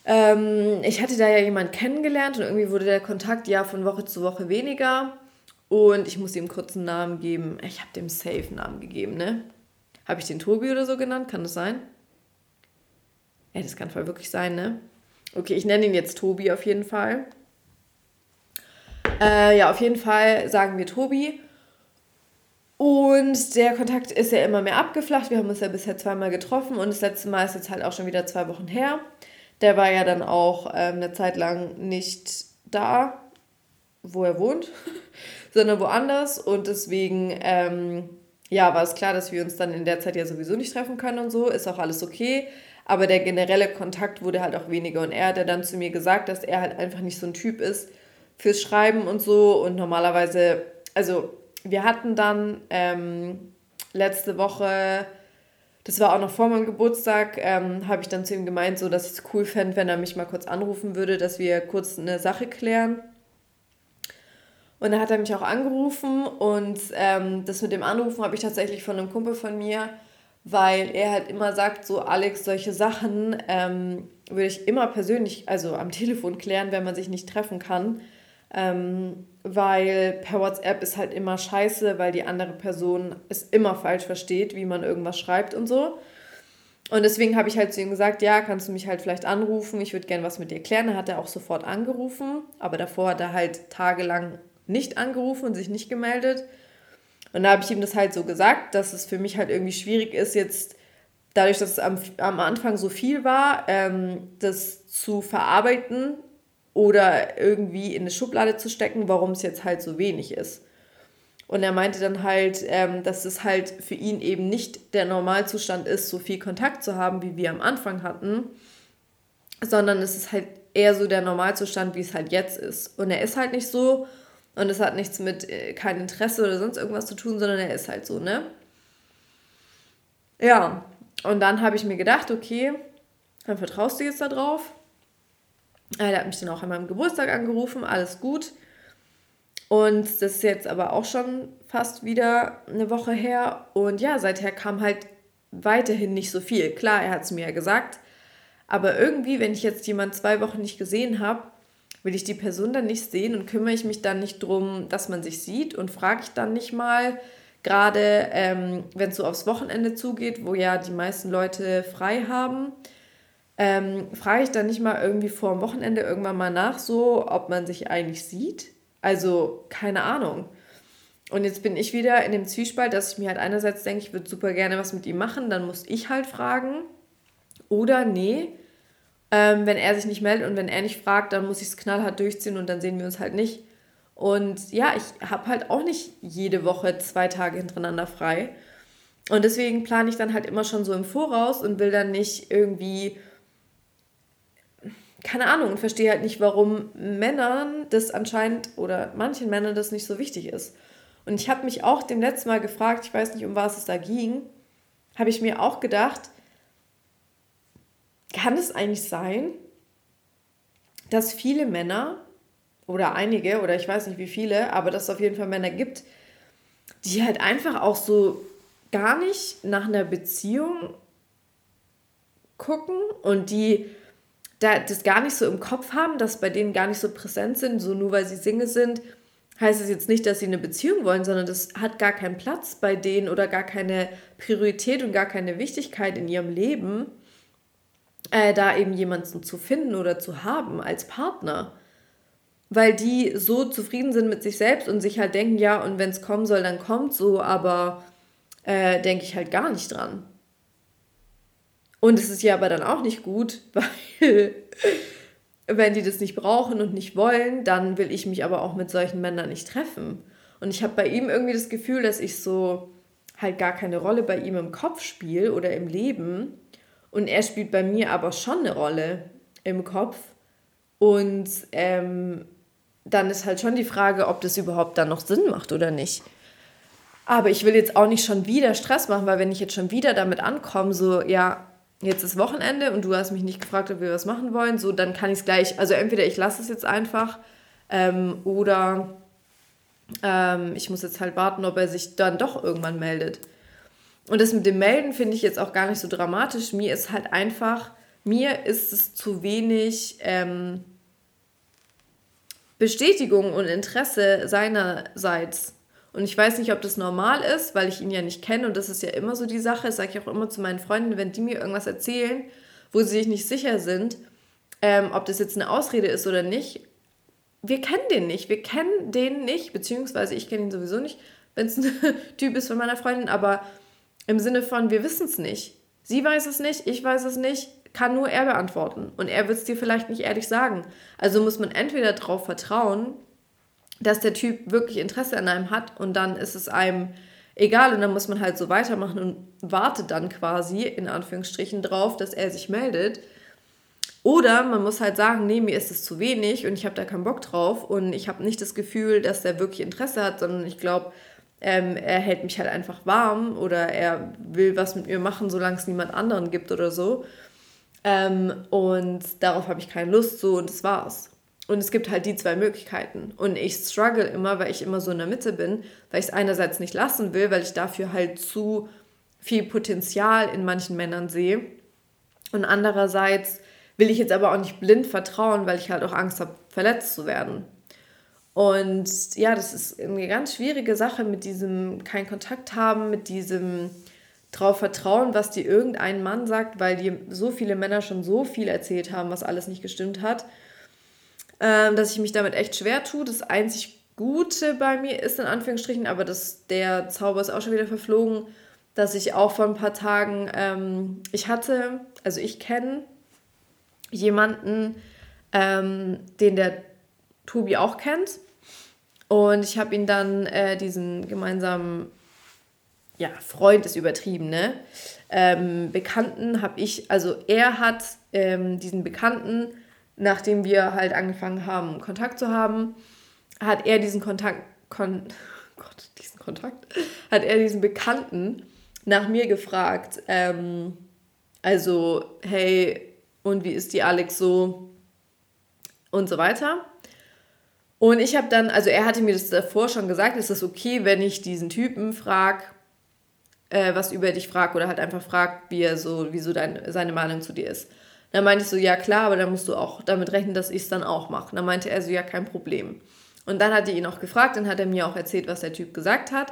Ähm, ich hatte da ja jemanden kennengelernt und irgendwie wurde der Kontakt ja von Woche zu Woche weniger. Und ich muss ihm kurz einen Namen geben. Ich habe dem safe einen Namen gegeben, ne? Habe ich den Tobi oder so genannt? Kann das sein? Ja, das kann voll wirklich sein, ne? Okay, ich nenne ihn jetzt Tobi auf jeden Fall. Äh, ja, auf jeden Fall sagen wir Tobi. Und der Kontakt ist ja immer mehr abgeflacht. Wir haben uns ja bisher zweimal getroffen und das letzte Mal ist jetzt halt auch schon wieder zwei Wochen her. Der war ja dann auch ähm, eine Zeit lang nicht da, wo er wohnt. sondern woanders. Und deswegen, ähm, ja, war es klar, dass wir uns dann in der Zeit ja sowieso nicht treffen können und so. Ist auch alles okay. Aber der generelle Kontakt wurde halt auch weniger. Und er hat ja dann zu mir gesagt, dass er halt einfach nicht so ein Typ ist fürs Schreiben und so. Und normalerweise, also wir hatten dann ähm, letzte Woche, das war auch noch vor meinem Geburtstag, ähm, habe ich dann zu ihm gemeint, so dass ich es cool fände, wenn er mich mal kurz anrufen würde, dass wir kurz eine Sache klären. Und dann hat er mich auch angerufen und ähm, das mit dem Anrufen habe ich tatsächlich von einem Kumpel von mir, weil er halt immer sagt, so Alex, solche Sachen ähm, würde ich immer persönlich, also am Telefon klären, wenn man sich nicht treffen kann. Ähm, weil per WhatsApp ist halt immer scheiße, weil die andere Person es immer falsch versteht, wie man irgendwas schreibt und so. Und deswegen habe ich halt zu ihm gesagt, ja, kannst du mich halt vielleicht anrufen, ich würde gerne was mit dir klären. Er hat er auch sofort angerufen, aber davor hat er halt tagelang nicht angerufen und sich nicht gemeldet. Und da habe ich ihm das halt so gesagt, dass es für mich halt irgendwie schwierig ist, jetzt dadurch, dass es am, am Anfang so viel war, ähm, das zu verarbeiten oder irgendwie in eine Schublade zu stecken, warum es jetzt halt so wenig ist. Und er meinte dann halt, ähm, dass es halt für ihn eben nicht der Normalzustand ist, so viel Kontakt zu haben, wie wir am Anfang hatten, sondern es ist halt eher so der Normalzustand, wie es halt jetzt ist. Und er ist halt nicht so und es hat nichts mit äh, kein Interesse oder sonst irgendwas zu tun, sondern er ist halt so, ne? Ja, und dann habe ich mir gedacht, okay, dann vertraust du jetzt da drauf. Er hat mich dann auch an meinem Geburtstag angerufen, alles gut. Und das ist jetzt aber auch schon fast wieder eine Woche her. Und ja, seither kam halt weiterhin nicht so viel. Klar, er hat es mir ja gesagt. Aber irgendwie, wenn ich jetzt jemand zwei Wochen nicht gesehen habe, will ich die Person dann nicht sehen und kümmere ich mich dann nicht drum, dass man sich sieht und frage ich dann nicht mal, gerade ähm, wenn es so aufs Wochenende zugeht, wo ja die meisten Leute frei haben, ähm, frage ich dann nicht mal irgendwie vor dem Wochenende irgendwann mal nach, so, ob man sich eigentlich sieht. Also, keine Ahnung. Und jetzt bin ich wieder in dem Zwiespalt, dass ich mir halt einerseits denke, ich würde super gerne was mit ihm machen, dann muss ich halt fragen. Oder nee, ähm, wenn er sich nicht meldet und wenn er nicht fragt, dann muss ich es knallhart durchziehen und dann sehen wir uns halt nicht. Und ja, ich habe halt auch nicht jede Woche zwei Tage hintereinander frei. Und deswegen plane ich dann halt immer schon so im Voraus und will dann nicht irgendwie keine Ahnung und verstehe halt nicht, warum Männern das anscheinend oder manchen Männern das nicht so wichtig ist. Und ich habe mich auch dem letzten Mal gefragt, ich weiß nicht, um was es da ging, habe ich mir auch gedacht, kann es eigentlich sein, dass viele Männer oder einige oder ich weiß nicht wie viele, aber dass es auf jeden Fall Männer gibt, die halt einfach auch so gar nicht nach einer Beziehung gucken und die da das gar nicht so im Kopf haben, dass bei denen gar nicht so präsent sind, so nur weil sie Single sind, heißt es jetzt nicht, dass sie eine Beziehung wollen, sondern das hat gar keinen Platz bei denen oder gar keine Priorität und gar keine Wichtigkeit in ihrem Leben, äh, da eben jemanden zu finden oder zu haben als Partner. Weil die so zufrieden sind mit sich selbst und sich halt denken, ja, und wenn es kommen soll, dann kommt so, aber äh, denke ich halt gar nicht dran. Und es ist ja aber dann auch nicht gut, weil wenn die das nicht brauchen und nicht wollen, dann will ich mich aber auch mit solchen Männern nicht treffen. Und ich habe bei ihm irgendwie das Gefühl, dass ich so halt gar keine Rolle bei ihm im Kopf spiele oder im Leben. Und er spielt bei mir aber schon eine Rolle im Kopf. Und ähm, dann ist halt schon die Frage, ob das überhaupt dann noch Sinn macht oder nicht. Aber ich will jetzt auch nicht schon wieder Stress machen, weil wenn ich jetzt schon wieder damit ankomme, so, ja, jetzt ist Wochenende und du hast mich nicht gefragt, ob wir was machen wollen, so dann kann ich es gleich, also entweder ich lasse es jetzt einfach ähm, oder ähm, ich muss jetzt halt warten, ob er sich dann doch irgendwann meldet. Und das mit dem Melden finde ich jetzt auch gar nicht so dramatisch. Mir ist halt einfach, mir ist es zu wenig ähm, Bestätigung und Interesse seinerseits. Und ich weiß nicht, ob das normal ist, weil ich ihn ja nicht kenne. Und das ist ja immer so die Sache. Das sage ich auch immer zu meinen Freunden, wenn die mir irgendwas erzählen, wo sie sich nicht sicher sind, ähm, ob das jetzt eine Ausrede ist oder nicht. Wir kennen den nicht. Wir kennen den nicht, beziehungsweise ich kenne ihn sowieso nicht, wenn es ein Typ ist von meiner Freundin. Aber im Sinne von, wir wissen es nicht. Sie weiß es nicht, ich weiß es nicht, kann nur er beantworten. Und er wird es dir vielleicht nicht ehrlich sagen. Also muss man entweder darauf vertrauen, dass der Typ wirklich Interesse an einem hat und dann ist es einem egal und dann muss man halt so weitermachen und wartet dann quasi in Anführungsstrichen drauf, dass er sich meldet. Oder man muss halt sagen, nee, mir ist es zu wenig und ich habe da keinen Bock drauf und ich habe nicht das Gefühl, dass der wirklich Interesse hat, sondern ich glaube, ähm, er hält mich halt einfach warm oder er will was mit mir machen, solange es niemand anderen gibt oder so. Ähm, und darauf habe ich keine Lust so und das war's. Und es gibt halt die zwei Möglichkeiten. Und ich struggle immer, weil ich immer so in der Mitte bin, weil ich es einerseits nicht lassen will, weil ich dafür halt zu viel Potenzial in manchen Männern sehe. Und andererseits will ich jetzt aber auch nicht blind vertrauen, weil ich halt auch Angst habe, verletzt zu werden. Und ja, das ist eine ganz schwierige Sache mit diesem kein Kontakt haben, mit diesem drauf vertrauen, was dir irgendein Mann sagt, weil dir so viele Männer schon so viel erzählt haben, was alles nicht gestimmt hat, ähm, dass ich mich damit echt schwer tue. Das einzig Gute bei mir ist in Anführungsstrichen, aber das, der Zauber ist auch schon wieder verflogen, dass ich auch vor ein paar Tagen, ähm, ich hatte, also ich kenne jemanden, ähm, den der Tobi auch kennt. Und ich habe ihn dann äh, diesen gemeinsamen, ja, Freund ist übertrieben, ne? Ähm, Bekannten habe ich, also er hat ähm, diesen Bekannten, nachdem wir halt angefangen haben, Kontakt zu haben, hat er diesen Kontakt, kon, Gott, diesen Kontakt, hat er diesen Bekannten nach mir gefragt, ähm, also, hey, und wie ist die Alex so? Und so weiter. Und ich habe dann, also er hatte mir das davor schon gesagt, ist das okay, wenn ich diesen Typen frage, äh, was über dich fragt oder halt einfach fragt, wie er so, wie so dein, seine Meinung zu dir ist. Dann meinte ich so, ja klar, aber dann musst du auch damit rechnen, dass ich es dann auch mache. Dann meinte er so, ja, kein Problem. Und dann hat er ihn auch gefragt, dann hat er mir auch erzählt, was der Typ gesagt hat.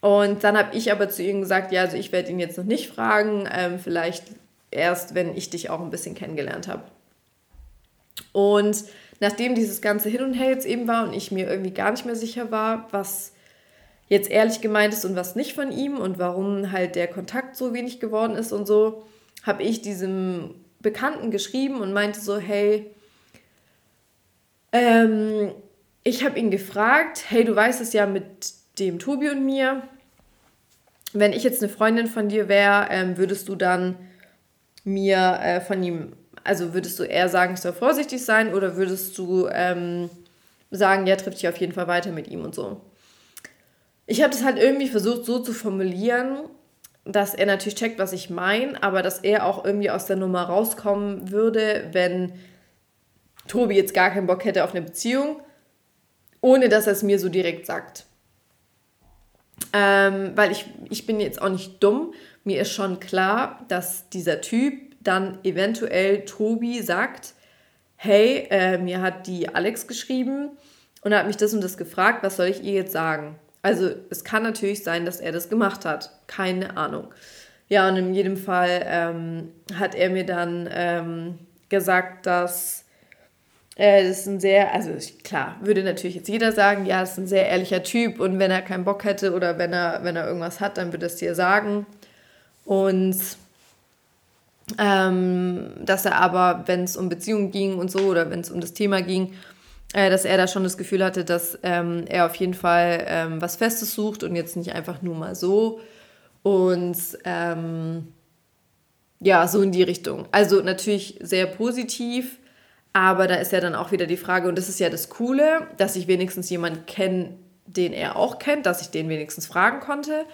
Und dann habe ich aber zu ihm gesagt, ja, also ich werde ihn jetzt noch nicht fragen, ähm, vielleicht erst, wenn ich dich auch ein bisschen kennengelernt habe. Und nachdem dieses ganze Hin und Her jetzt eben war und ich mir irgendwie gar nicht mehr sicher war, was jetzt ehrlich gemeint ist und was nicht von ihm und warum halt der Kontakt so wenig geworden ist und so, habe ich diesem Bekannten geschrieben und meinte so, hey, ähm, ich habe ihn gefragt, hey, du weißt es ja mit dem Tobi und mir, wenn ich jetzt eine Freundin von dir wäre, ähm, würdest du dann mir äh, von ihm also würdest du eher sagen, ich soll vorsichtig sein oder würdest du ähm, sagen, ja, trifft dich auf jeden Fall weiter mit ihm und so? Ich habe das halt irgendwie versucht so zu formulieren, dass er natürlich checkt, was ich meine, aber dass er auch irgendwie aus der Nummer rauskommen würde, wenn Tobi jetzt gar keinen Bock hätte auf eine Beziehung, ohne dass er es mir so direkt sagt. Ähm, weil ich, ich bin jetzt auch nicht dumm. Mir ist schon klar, dass dieser Typ dann eventuell Tobi sagt, hey, äh, mir hat die Alex geschrieben und hat mich das und das gefragt, was soll ich ihr jetzt sagen? Also es kann natürlich sein, dass er das gemacht hat. Keine Ahnung. Ja, und in jedem Fall ähm, hat er mir dann ähm, gesagt, dass äh, das ist ein sehr, also klar, würde natürlich jetzt jeder sagen, ja, das ist ein sehr ehrlicher Typ und wenn er keinen Bock hätte oder wenn er, wenn er irgendwas hat, dann würde es dir sagen. Und ähm, dass er aber, wenn es um Beziehungen ging und so oder wenn es um das Thema ging, dass er da schon das Gefühl hatte, dass ähm, er auf jeden Fall ähm, was Festes sucht und jetzt nicht einfach nur mal so. Und ähm, ja, so in die Richtung. Also natürlich sehr positiv, aber da ist ja dann auch wieder die Frage, und das ist ja das Coole, dass ich wenigstens jemanden kenne, den er auch kennt, dass ich den wenigstens fragen konnte.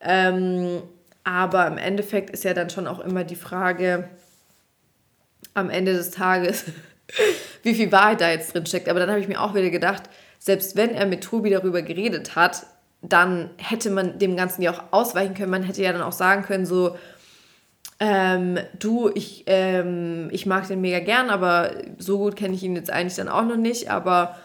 Ähm, aber im Endeffekt ist ja dann schon auch immer die Frage am Ende des Tages, wie viel Wahrheit da jetzt drin steckt. Aber dann habe ich mir auch wieder gedacht, selbst wenn er mit Tobi darüber geredet hat, dann hätte man dem Ganzen ja auch ausweichen können. Man hätte ja dann auch sagen können, so, ähm, du, ich, ähm, ich mag den mega gern, aber so gut kenne ich ihn jetzt eigentlich dann auch noch nicht. Aber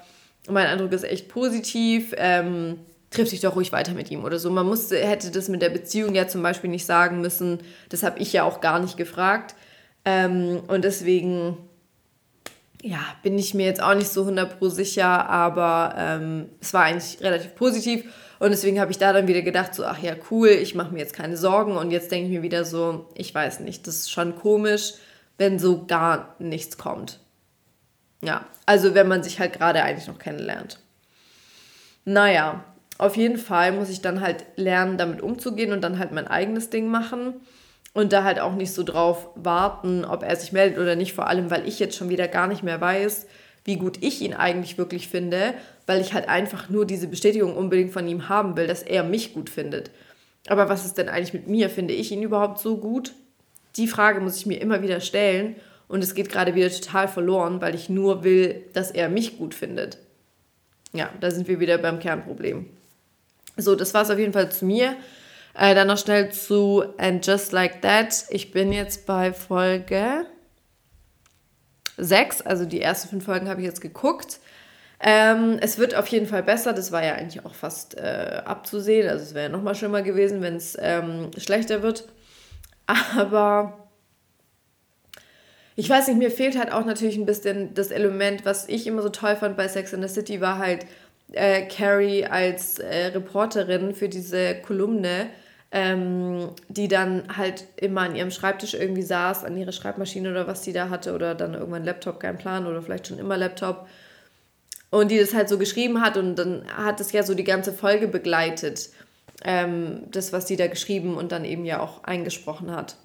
mein Eindruck ist echt positiv. Ähm, triff dich doch ruhig weiter mit ihm oder so. Man musste, hätte das mit der Beziehung ja zum Beispiel nicht sagen müssen. Das habe ich ja auch gar nicht gefragt. Ähm, und deswegen, ja, bin ich mir jetzt auch nicht so 100% sicher, aber ähm, es war eigentlich relativ positiv. Und deswegen habe ich da dann wieder gedacht, so, ach ja, cool, ich mache mir jetzt keine Sorgen. Und jetzt denke ich mir wieder so, ich weiß nicht, das ist schon komisch, wenn so gar nichts kommt. Ja, also wenn man sich halt gerade eigentlich noch kennenlernt. Naja, auf jeden Fall muss ich dann halt lernen, damit umzugehen und dann halt mein eigenes Ding machen und da halt auch nicht so drauf warten, ob er sich meldet oder nicht, vor allem weil ich jetzt schon wieder gar nicht mehr weiß, wie gut ich ihn eigentlich wirklich finde, weil ich halt einfach nur diese Bestätigung unbedingt von ihm haben will, dass er mich gut findet. Aber was ist denn eigentlich mit mir? Finde ich ihn überhaupt so gut? Die Frage muss ich mir immer wieder stellen und es geht gerade wieder total verloren, weil ich nur will, dass er mich gut findet. Ja, da sind wir wieder beim Kernproblem. So, das war es auf jeden Fall zu mir. Äh, dann noch schnell zu And Just Like That. Ich bin jetzt bei Folge 6, also die ersten fünf Folgen habe ich jetzt geguckt. Ähm, es wird auf jeden Fall besser. Das war ja eigentlich auch fast äh, abzusehen. Also es wäre ja nochmal schlimmer gewesen, wenn es ähm, schlechter wird. Aber ich weiß nicht, mir fehlt halt auch natürlich ein bisschen das Element, was ich immer so toll fand bei Sex in the City, war halt äh, Carrie als äh, Reporterin für diese Kolumne, ähm, die dann halt immer an ihrem Schreibtisch irgendwie saß, an ihrer Schreibmaschine oder was sie da hatte oder dann irgendwann Laptop, kein Plan oder vielleicht schon immer Laptop und die das halt so geschrieben hat und dann hat es ja so die ganze Folge begleitet, ähm, das, was sie da geschrieben und dann eben ja auch eingesprochen hat.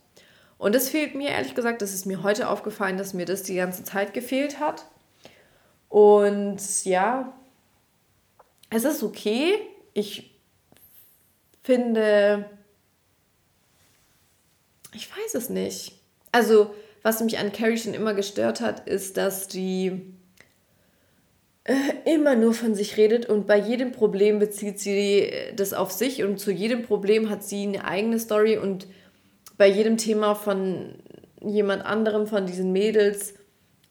Und das fehlt mir, ehrlich gesagt, das ist mir heute aufgefallen, dass mir das die ganze Zeit gefehlt hat. Und ja, es ist okay. Ich finde, ich weiß es nicht. Also, was mich an Carrie schon immer gestört hat, ist, dass die äh, immer nur von sich redet und bei jedem Problem bezieht sie äh, das auf sich und zu jedem Problem hat sie eine eigene Story und bei jedem Thema von jemand anderem, von diesen Mädels,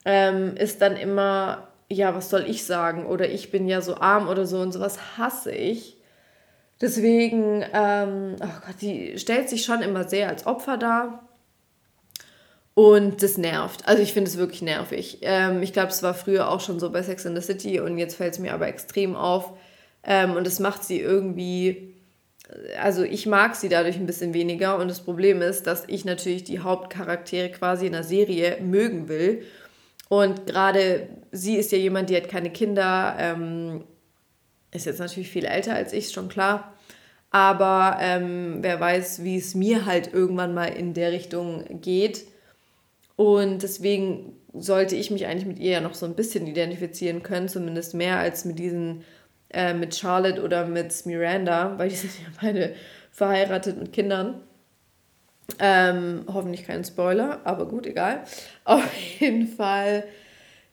ähm, ist dann immer, ja, was soll ich sagen? Oder ich bin ja so arm oder so und sowas hasse ich. Deswegen, ähm, oh Gott, die stellt sich schon immer sehr als Opfer dar. Und das nervt. Also ich finde es wirklich nervig. Ähm, ich glaube, es war früher auch schon so bei Sex in the City und jetzt fällt es mir aber extrem auf. Ähm, und das macht sie irgendwie also ich mag sie dadurch ein bisschen weniger und das Problem ist, dass ich natürlich die Hauptcharaktere quasi in der Serie mögen will. Und gerade sie ist ja jemand, die hat keine Kinder, ähm, ist jetzt natürlich viel älter als ich, schon klar. Aber ähm, wer weiß, wie es mir halt irgendwann mal in der Richtung geht. Und deswegen sollte ich mich eigentlich mit ihr ja noch so ein bisschen identifizieren können, zumindest mehr als mit diesen äh, mit Charlotte oder mit Miranda, weil die sind ja beide verheiratet mit Kindern. Ähm, hoffentlich kein Spoiler, aber gut, egal. Auf jeden Fall,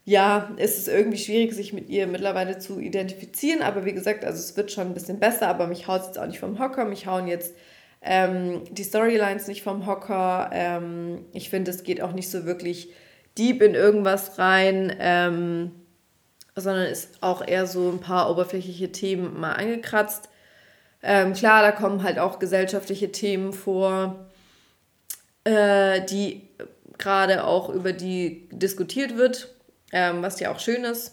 ja, ist es irgendwie schwierig, sich mit ihr mittlerweile zu identifizieren. Aber wie gesagt, also es wird schon ein bisschen besser, aber mich haut es jetzt auch nicht vom Hocker. Mich hauen jetzt ähm, die Storylines nicht vom Hocker. Ähm, ich finde, es geht auch nicht so wirklich deep in irgendwas rein. Ähm, sondern ist auch eher so ein paar oberflächliche Themen mal angekratzt. Ähm, klar, da kommen halt auch gesellschaftliche Themen vor, äh, die gerade auch über die diskutiert wird, ähm, was ja auch schön ist.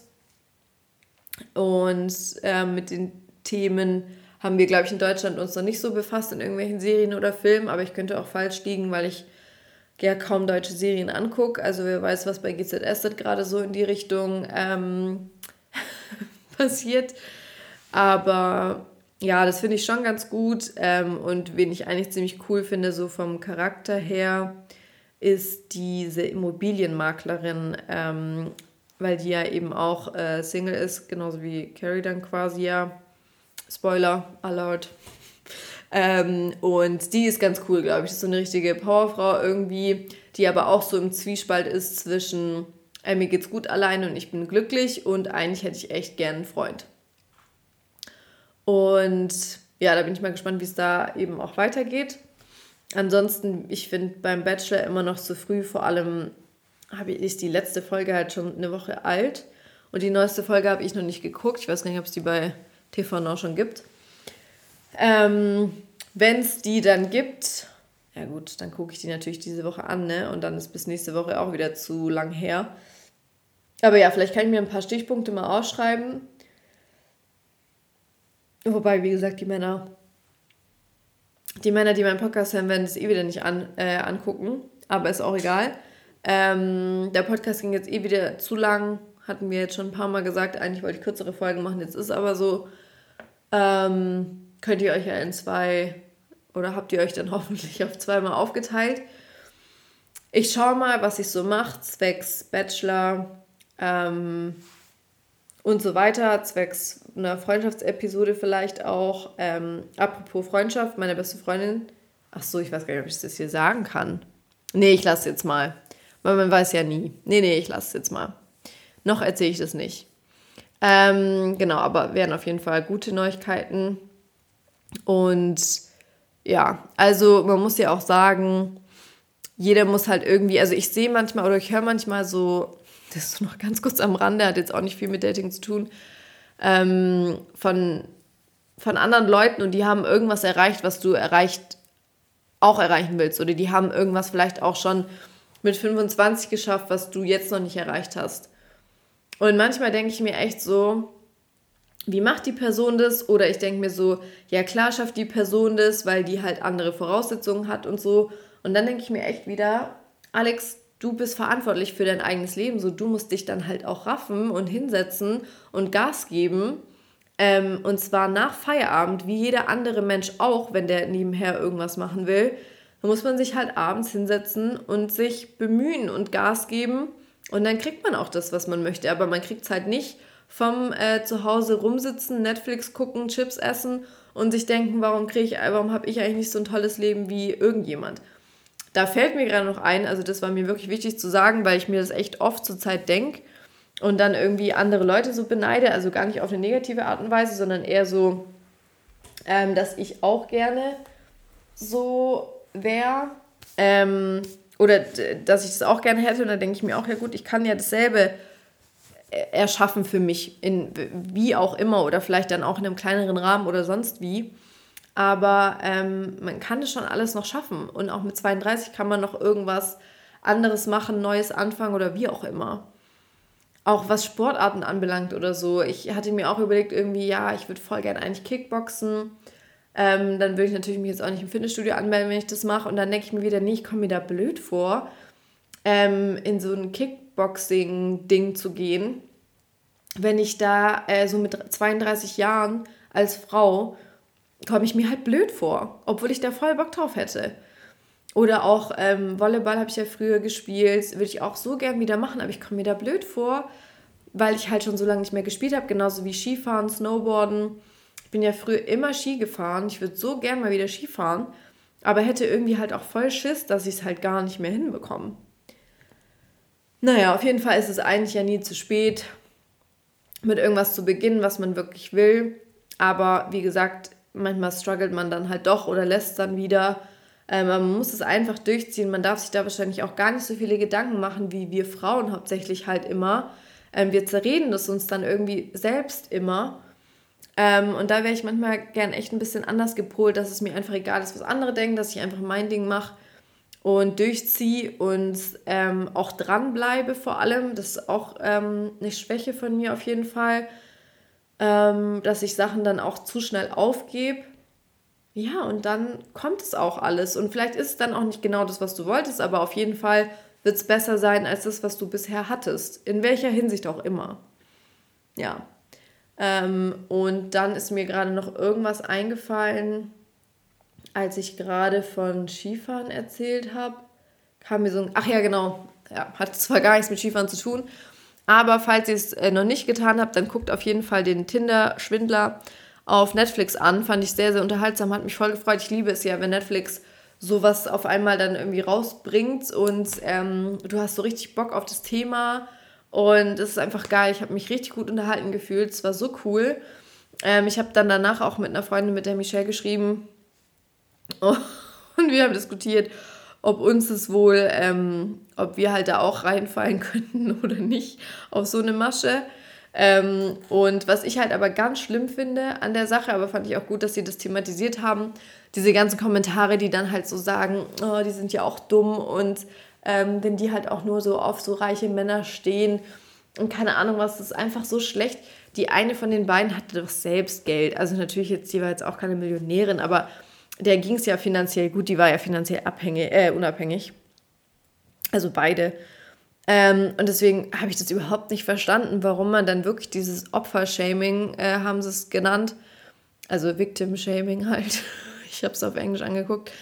Und ähm, mit den Themen haben wir, glaube ich, in Deutschland uns noch nicht so befasst in irgendwelchen Serien oder Filmen, aber ich könnte auch falsch liegen, weil ich ja kaum deutsche Serien angucke. Also wer weiß, was bei GZS gerade so in die Richtung ähm, passiert. Aber ja, das finde ich schon ganz gut. Ähm, und wen ich eigentlich ziemlich cool finde, so vom Charakter her, ist diese Immobilienmaklerin, ähm, weil die ja eben auch äh, Single ist, genauso wie Carrie dann quasi ja. Spoiler alert. Ähm, und die ist ganz cool, glaube ich. Das ist so eine richtige Powerfrau irgendwie, die aber auch so im Zwiespalt ist zwischen äh, mir geht's gut alleine und ich bin glücklich und eigentlich hätte ich echt gern einen Freund. Und ja, da bin ich mal gespannt, wie es da eben auch weitergeht. Ansonsten, ich finde beim Bachelor immer noch zu früh, vor allem habe ich ist die letzte Folge halt schon eine Woche alt und die neueste Folge habe ich noch nicht geguckt. Ich weiß gar nicht, ob es die bei TV noch schon gibt. Ähm, Wenn es die dann gibt, ja gut, dann gucke ich die natürlich diese Woche an, ne? Und dann ist bis nächste Woche auch wieder zu lang her. Aber ja, vielleicht kann ich mir ein paar Stichpunkte mal ausschreiben. Wobei, wie gesagt, die Männer, die Männer, die meinen Podcast hören, werden es eh wieder nicht an, äh, angucken. Aber ist auch egal. Ähm, der Podcast ging jetzt eh wieder zu lang. Hatten wir jetzt schon ein paar Mal gesagt. Eigentlich wollte ich kürzere Folgen machen. Jetzt ist aber so. Ähm, könnt ihr euch ja in zwei oder habt ihr euch dann hoffentlich auf zweimal aufgeteilt. Ich schaue mal, was ich so mache, zwecks Bachelor, ähm, und so weiter, zwecks einer Freundschaftsepisode vielleicht auch. Ähm, apropos Freundschaft, meine beste Freundin. Ach so, ich weiß gar nicht, ob ich das hier sagen kann. Nee, ich lasse jetzt mal. Weil man weiß ja nie. Nee, nee, ich lasse es jetzt mal. Noch erzähle ich das nicht. Ähm, genau, aber wären auf jeden Fall gute Neuigkeiten. Und ja, also man muss ja auch sagen, jeder muss halt irgendwie, also ich sehe manchmal oder ich höre manchmal so, das ist noch ganz kurz am Rande, hat jetzt auch nicht viel mit Dating zu tun, ähm, von, von anderen Leuten und die haben irgendwas erreicht, was du erreicht, auch erreichen willst. Oder die haben irgendwas vielleicht auch schon mit 25 geschafft, was du jetzt noch nicht erreicht hast. Und manchmal denke ich mir echt so, wie macht die Person das? Oder ich denke mir so, ja klar schafft die Person das, weil die halt andere Voraussetzungen hat und so. Und dann denke ich mir echt wieder, Alex, du bist verantwortlich für dein eigenes Leben, so du musst dich dann halt auch raffen und hinsetzen und Gas geben. Ähm, und zwar nach Feierabend, wie jeder andere Mensch auch, wenn der nebenher irgendwas machen will. Da muss man sich halt abends hinsetzen und sich bemühen und Gas geben. Und dann kriegt man auch das, was man möchte. Aber man kriegt es halt nicht vom äh, Zuhause rumsitzen, Netflix gucken, Chips essen und sich denken, warum kriege ich, warum habe ich eigentlich nicht so ein tolles Leben wie irgendjemand. Da fällt mir gerade noch ein, also das war mir wirklich wichtig zu sagen, weil ich mir das echt oft zur Zeit denke und dann irgendwie andere Leute so beneide, also gar nicht auf eine negative Art und Weise, sondern eher so, ähm, dass ich auch gerne so wäre ähm, oder dass ich das auch gerne hätte und dann denke ich mir auch, ja gut, ich kann ja dasselbe äh, erschaffen für mich, in wie auch immer oder vielleicht dann auch in einem kleineren Rahmen oder sonst wie. Aber ähm, man kann das schon alles noch schaffen. Und auch mit 32 kann man noch irgendwas anderes machen, Neues anfangen oder wie auch immer. Auch was Sportarten anbelangt oder so. Ich hatte mir auch überlegt, irgendwie, ja, ich würde voll gerne eigentlich Kickboxen. Ähm, dann würde ich natürlich mich jetzt auch nicht im Fitnessstudio anmelden, wenn ich das mache. Und dann denke ich mir wieder, nee, ich komme mir da blöd vor, ähm, in so ein Kickboxing-Ding zu gehen, wenn ich da äh, so mit 32 Jahren als Frau komme ich mir halt blöd vor, obwohl ich da voll Bock drauf hätte. Oder auch ähm, Volleyball habe ich ja früher gespielt, würde ich auch so gern wieder machen, aber ich komme mir da blöd vor, weil ich halt schon so lange nicht mehr gespielt habe, genauso wie Skifahren, Snowboarden. Ich bin ja früher immer Ski gefahren, ich würde so gern mal wieder Skifahren, aber hätte irgendwie halt auch voll Schiss, dass ich es halt gar nicht mehr hinbekomme. Naja, auf jeden Fall ist es eigentlich ja nie zu spät, mit irgendwas zu beginnen, was man wirklich will. Aber wie gesagt, manchmal struggelt man dann halt doch oder lässt dann wieder. Ähm, man muss es einfach durchziehen. Man darf sich da wahrscheinlich auch gar nicht so viele Gedanken machen, wie wir Frauen hauptsächlich halt immer. Ähm, wir zerreden das uns dann irgendwie selbst immer. Ähm, und da wäre ich manchmal gern echt ein bisschen anders gepolt, dass es mir einfach egal ist, was andere denken, dass ich einfach mein Ding mache und durchziehe und ähm, auch dranbleibe vor allem. Das ist auch ähm, eine Schwäche von mir auf jeden Fall ähm, dass ich Sachen dann auch zu schnell aufgebe. Ja, und dann kommt es auch alles. Und vielleicht ist es dann auch nicht genau das, was du wolltest, aber auf jeden Fall wird es besser sein als das, was du bisher hattest. In welcher Hinsicht auch immer. Ja. Ähm, und dann ist mir gerade noch irgendwas eingefallen, als ich gerade von Skifahren erzählt habe. Kam mir so ein. Ach ja, genau. Ja, hat zwar gar nichts mit Skifahren zu tun, aber falls ihr es äh, noch nicht getan habt, dann guckt auf jeden Fall den Tinder-Schwindler auf Netflix an. Fand ich sehr, sehr unterhaltsam, hat mich voll gefreut. Ich liebe es ja, wenn Netflix sowas auf einmal dann irgendwie rausbringt und ähm, du hast so richtig Bock auf das Thema und es ist einfach geil. Ich habe mich richtig gut unterhalten gefühlt. Es war so cool. Ähm, ich habe dann danach auch mit einer Freundin, mit der Michelle, geschrieben und wir haben diskutiert, ob uns es wohl, ähm, ob wir halt da auch reinfallen könnten oder nicht auf so eine Masche. Ähm, und was ich halt aber ganz schlimm finde an der Sache, aber fand ich auch gut, dass sie das thematisiert haben, diese ganzen Kommentare, die dann halt so sagen, oh, die sind ja auch dumm und ähm, wenn die halt auch nur so auf so reiche Männer stehen und keine Ahnung was, das ist einfach so schlecht. Die eine von den beiden hatte doch selbst Geld. Also natürlich jetzt, die war jetzt auch keine Millionärin, aber der ging es ja finanziell gut, die war ja finanziell abhängig, äh, unabhängig. Also beide. Ähm, und deswegen habe ich das überhaupt nicht verstanden, warum man dann wirklich dieses Opfer-Shaming, äh, haben sie es genannt, also Victim-Shaming halt. ich habe es auf Englisch angeguckt.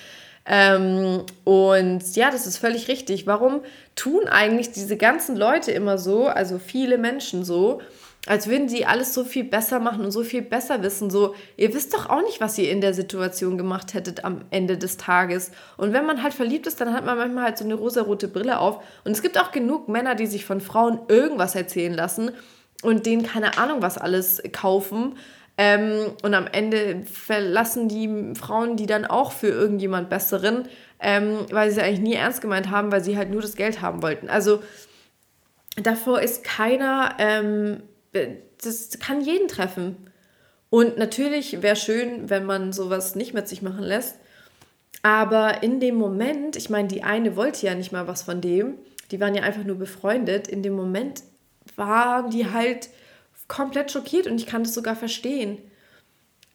Ähm, und ja, das ist völlig richtig. Warum tun eigentlich diese ganzen Leute immer so, also viele Menschen so, als würden die alles so viel besser machen und so viel besser wissen. So, ihr wisst doch auch nicht, was ihr in der Situation gemacht hättet am Ende des Tages. Und wenn man halt verliebt ist, dann hat man manchmal halt so eine rosarote Brille auf. Und es gibt auch genug Männer, die sich von Frauen irgendwas erzählen lassen und denen keine Ahnung was alles kaufen. Ähm, und am Ende verlassen die Frauen die dann auch für irgendjemand Besseren, ähm, weil sie eigentlich nie ernst gemeint haben, weil sie halt nur das Geld haben wollten. Also davor ist keiner, ähm, das kann jeden treffen. Und natürlich wäre schön, wenn man sowas nicht mit sich machen lässt. Aber in dem Moment, ich meine, die eine wollte ja nicht mal was von dem, die waren ja einfach nur befreundet. In dem Moment waren die halt komplett schockiert und ich kann das sogar verstehen.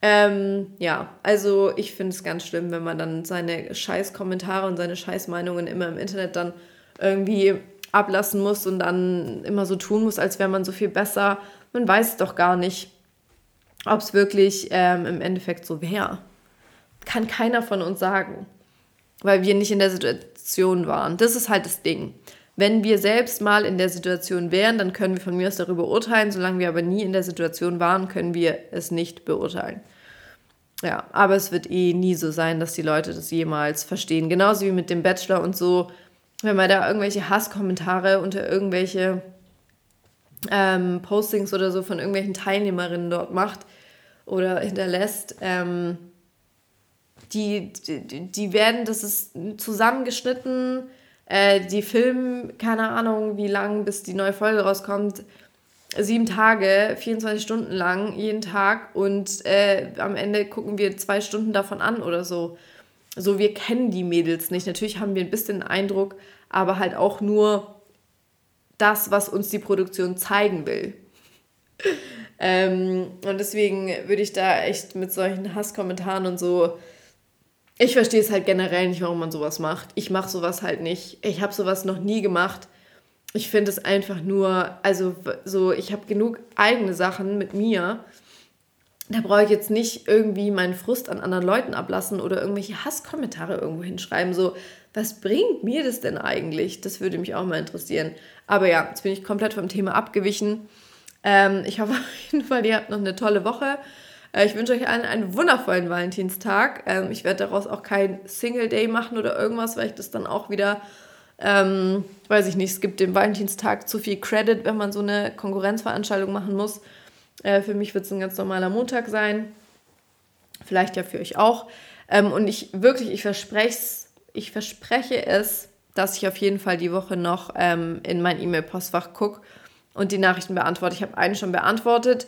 Ähm, ja, also ich finde es ganz schlimm, wenn man dann seine Scheiß-Kommentare und seine Scheiß-Meinungen immer im Internet dann irgendwie ablassen muss und dann immer so tun muss, als wäre man so viel besser. Man weiß doch gar nicht, ob es wirklich ähm, im Endeffekt so wäre. Kann keiner von uns sagen, weil wir nicht in der Situation waren. Das ist halt das Ding. Wenn wir selbst mal in der Situation wären, dann können wir von mir aus darüber urteilen. Solange wir aber nie in der Situation waren, können wir es nicht beurteilen. Ja, aber es wird eh nie so sein, dass die Leute das jemals verstehen. Genauso wie mit dem Bachelor und so. Wenn man da irgendwelche Hasskommentare unter irgendwelche ähm, Postings oder so von irgendwelchen Teilnehmerinnen dort macht oder hinterlässt, ähm, die, die, die werden, das ist zusammengeschnitten, äh, die filmen, keine Ahnung, wie lang, bis die neue Folge rauskommt, sieben Tage, 24 Stunden lang, jeden Tag und äh, am Ende gucken wir zwei Stunden davon an oder so. So, wir kennen die Mädels nicht. Natürlich haben wir ein bisschen Eindruck, aber halt auch nur das, was uns die Produktion zeigen will. ähm, und deswegen würde ich da echt mit solchen Hasskommentaren und so. Ich verstehe es halt generell nicht, warum man sowas macht. Ich mache sowas halt nicht. Ich habe sowas noch nie gemacht. Ich finde es einfach nur, also so, ich habe genug eigene Sachen mit mir. Da brauche ich jetzt nicht irgendwie meinen Frust an anderen Leuten ablassen oder irgendwelche Hasskommentare irgendwo hinschreiben. So, was bringt mir das denn eigentlich? Das würde mich auch mal interessieren. Aber ja, jetzt bin ich komplett vom Thema abgewichen. Ähm, ich hoffe auf jeden Fall, ihr habt noch eine tolle Woche. Äh, ich wünsche euch allen einen wundervollen Valentinstag. Ähm, ich werde daraus auch kein Single Day machen oder irgendwas, weil ich das dann auch wieder, ähm, weiß ich nicht, es gibt dem Valentinstag zu viel Credit, wenn man so eine Konkurrenzveranstaltung machen muss. Äh, für mich wird es ein ganz normaler Montag sein. Vielleicht ja für euch auch. Ähm, und ich wirklich, ich verspreche es, ich verspreche es, dass ich auf jeden Fall die Woche noch ähm, in mein E-Mail-Postfach gucke und die Nachrichten beantworte. Ich habe eine schon beantwortet,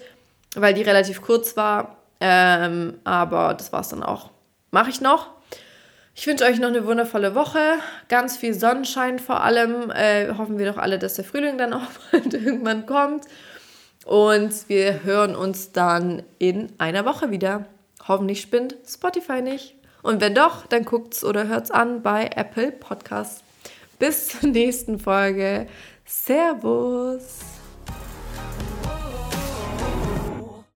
weil die relativ kurz war, ähm, aber das war es dann auch. Mache ich noch. Ich wünsche euch noch eine wundervolle Woche, ganz viel Sonnenschein vor allem. Äh, hoffen wir doch alle, dass der Frühling dann auch bald irgendwann kommt. Und wir hören uns dann in einer Woche wieder. Hoffentlich spinnt Spotify nicht. Und wenn doch, dann guckt's oder hört's an bei Apple Podcasts. Bis zur nächsten Folge. Servus.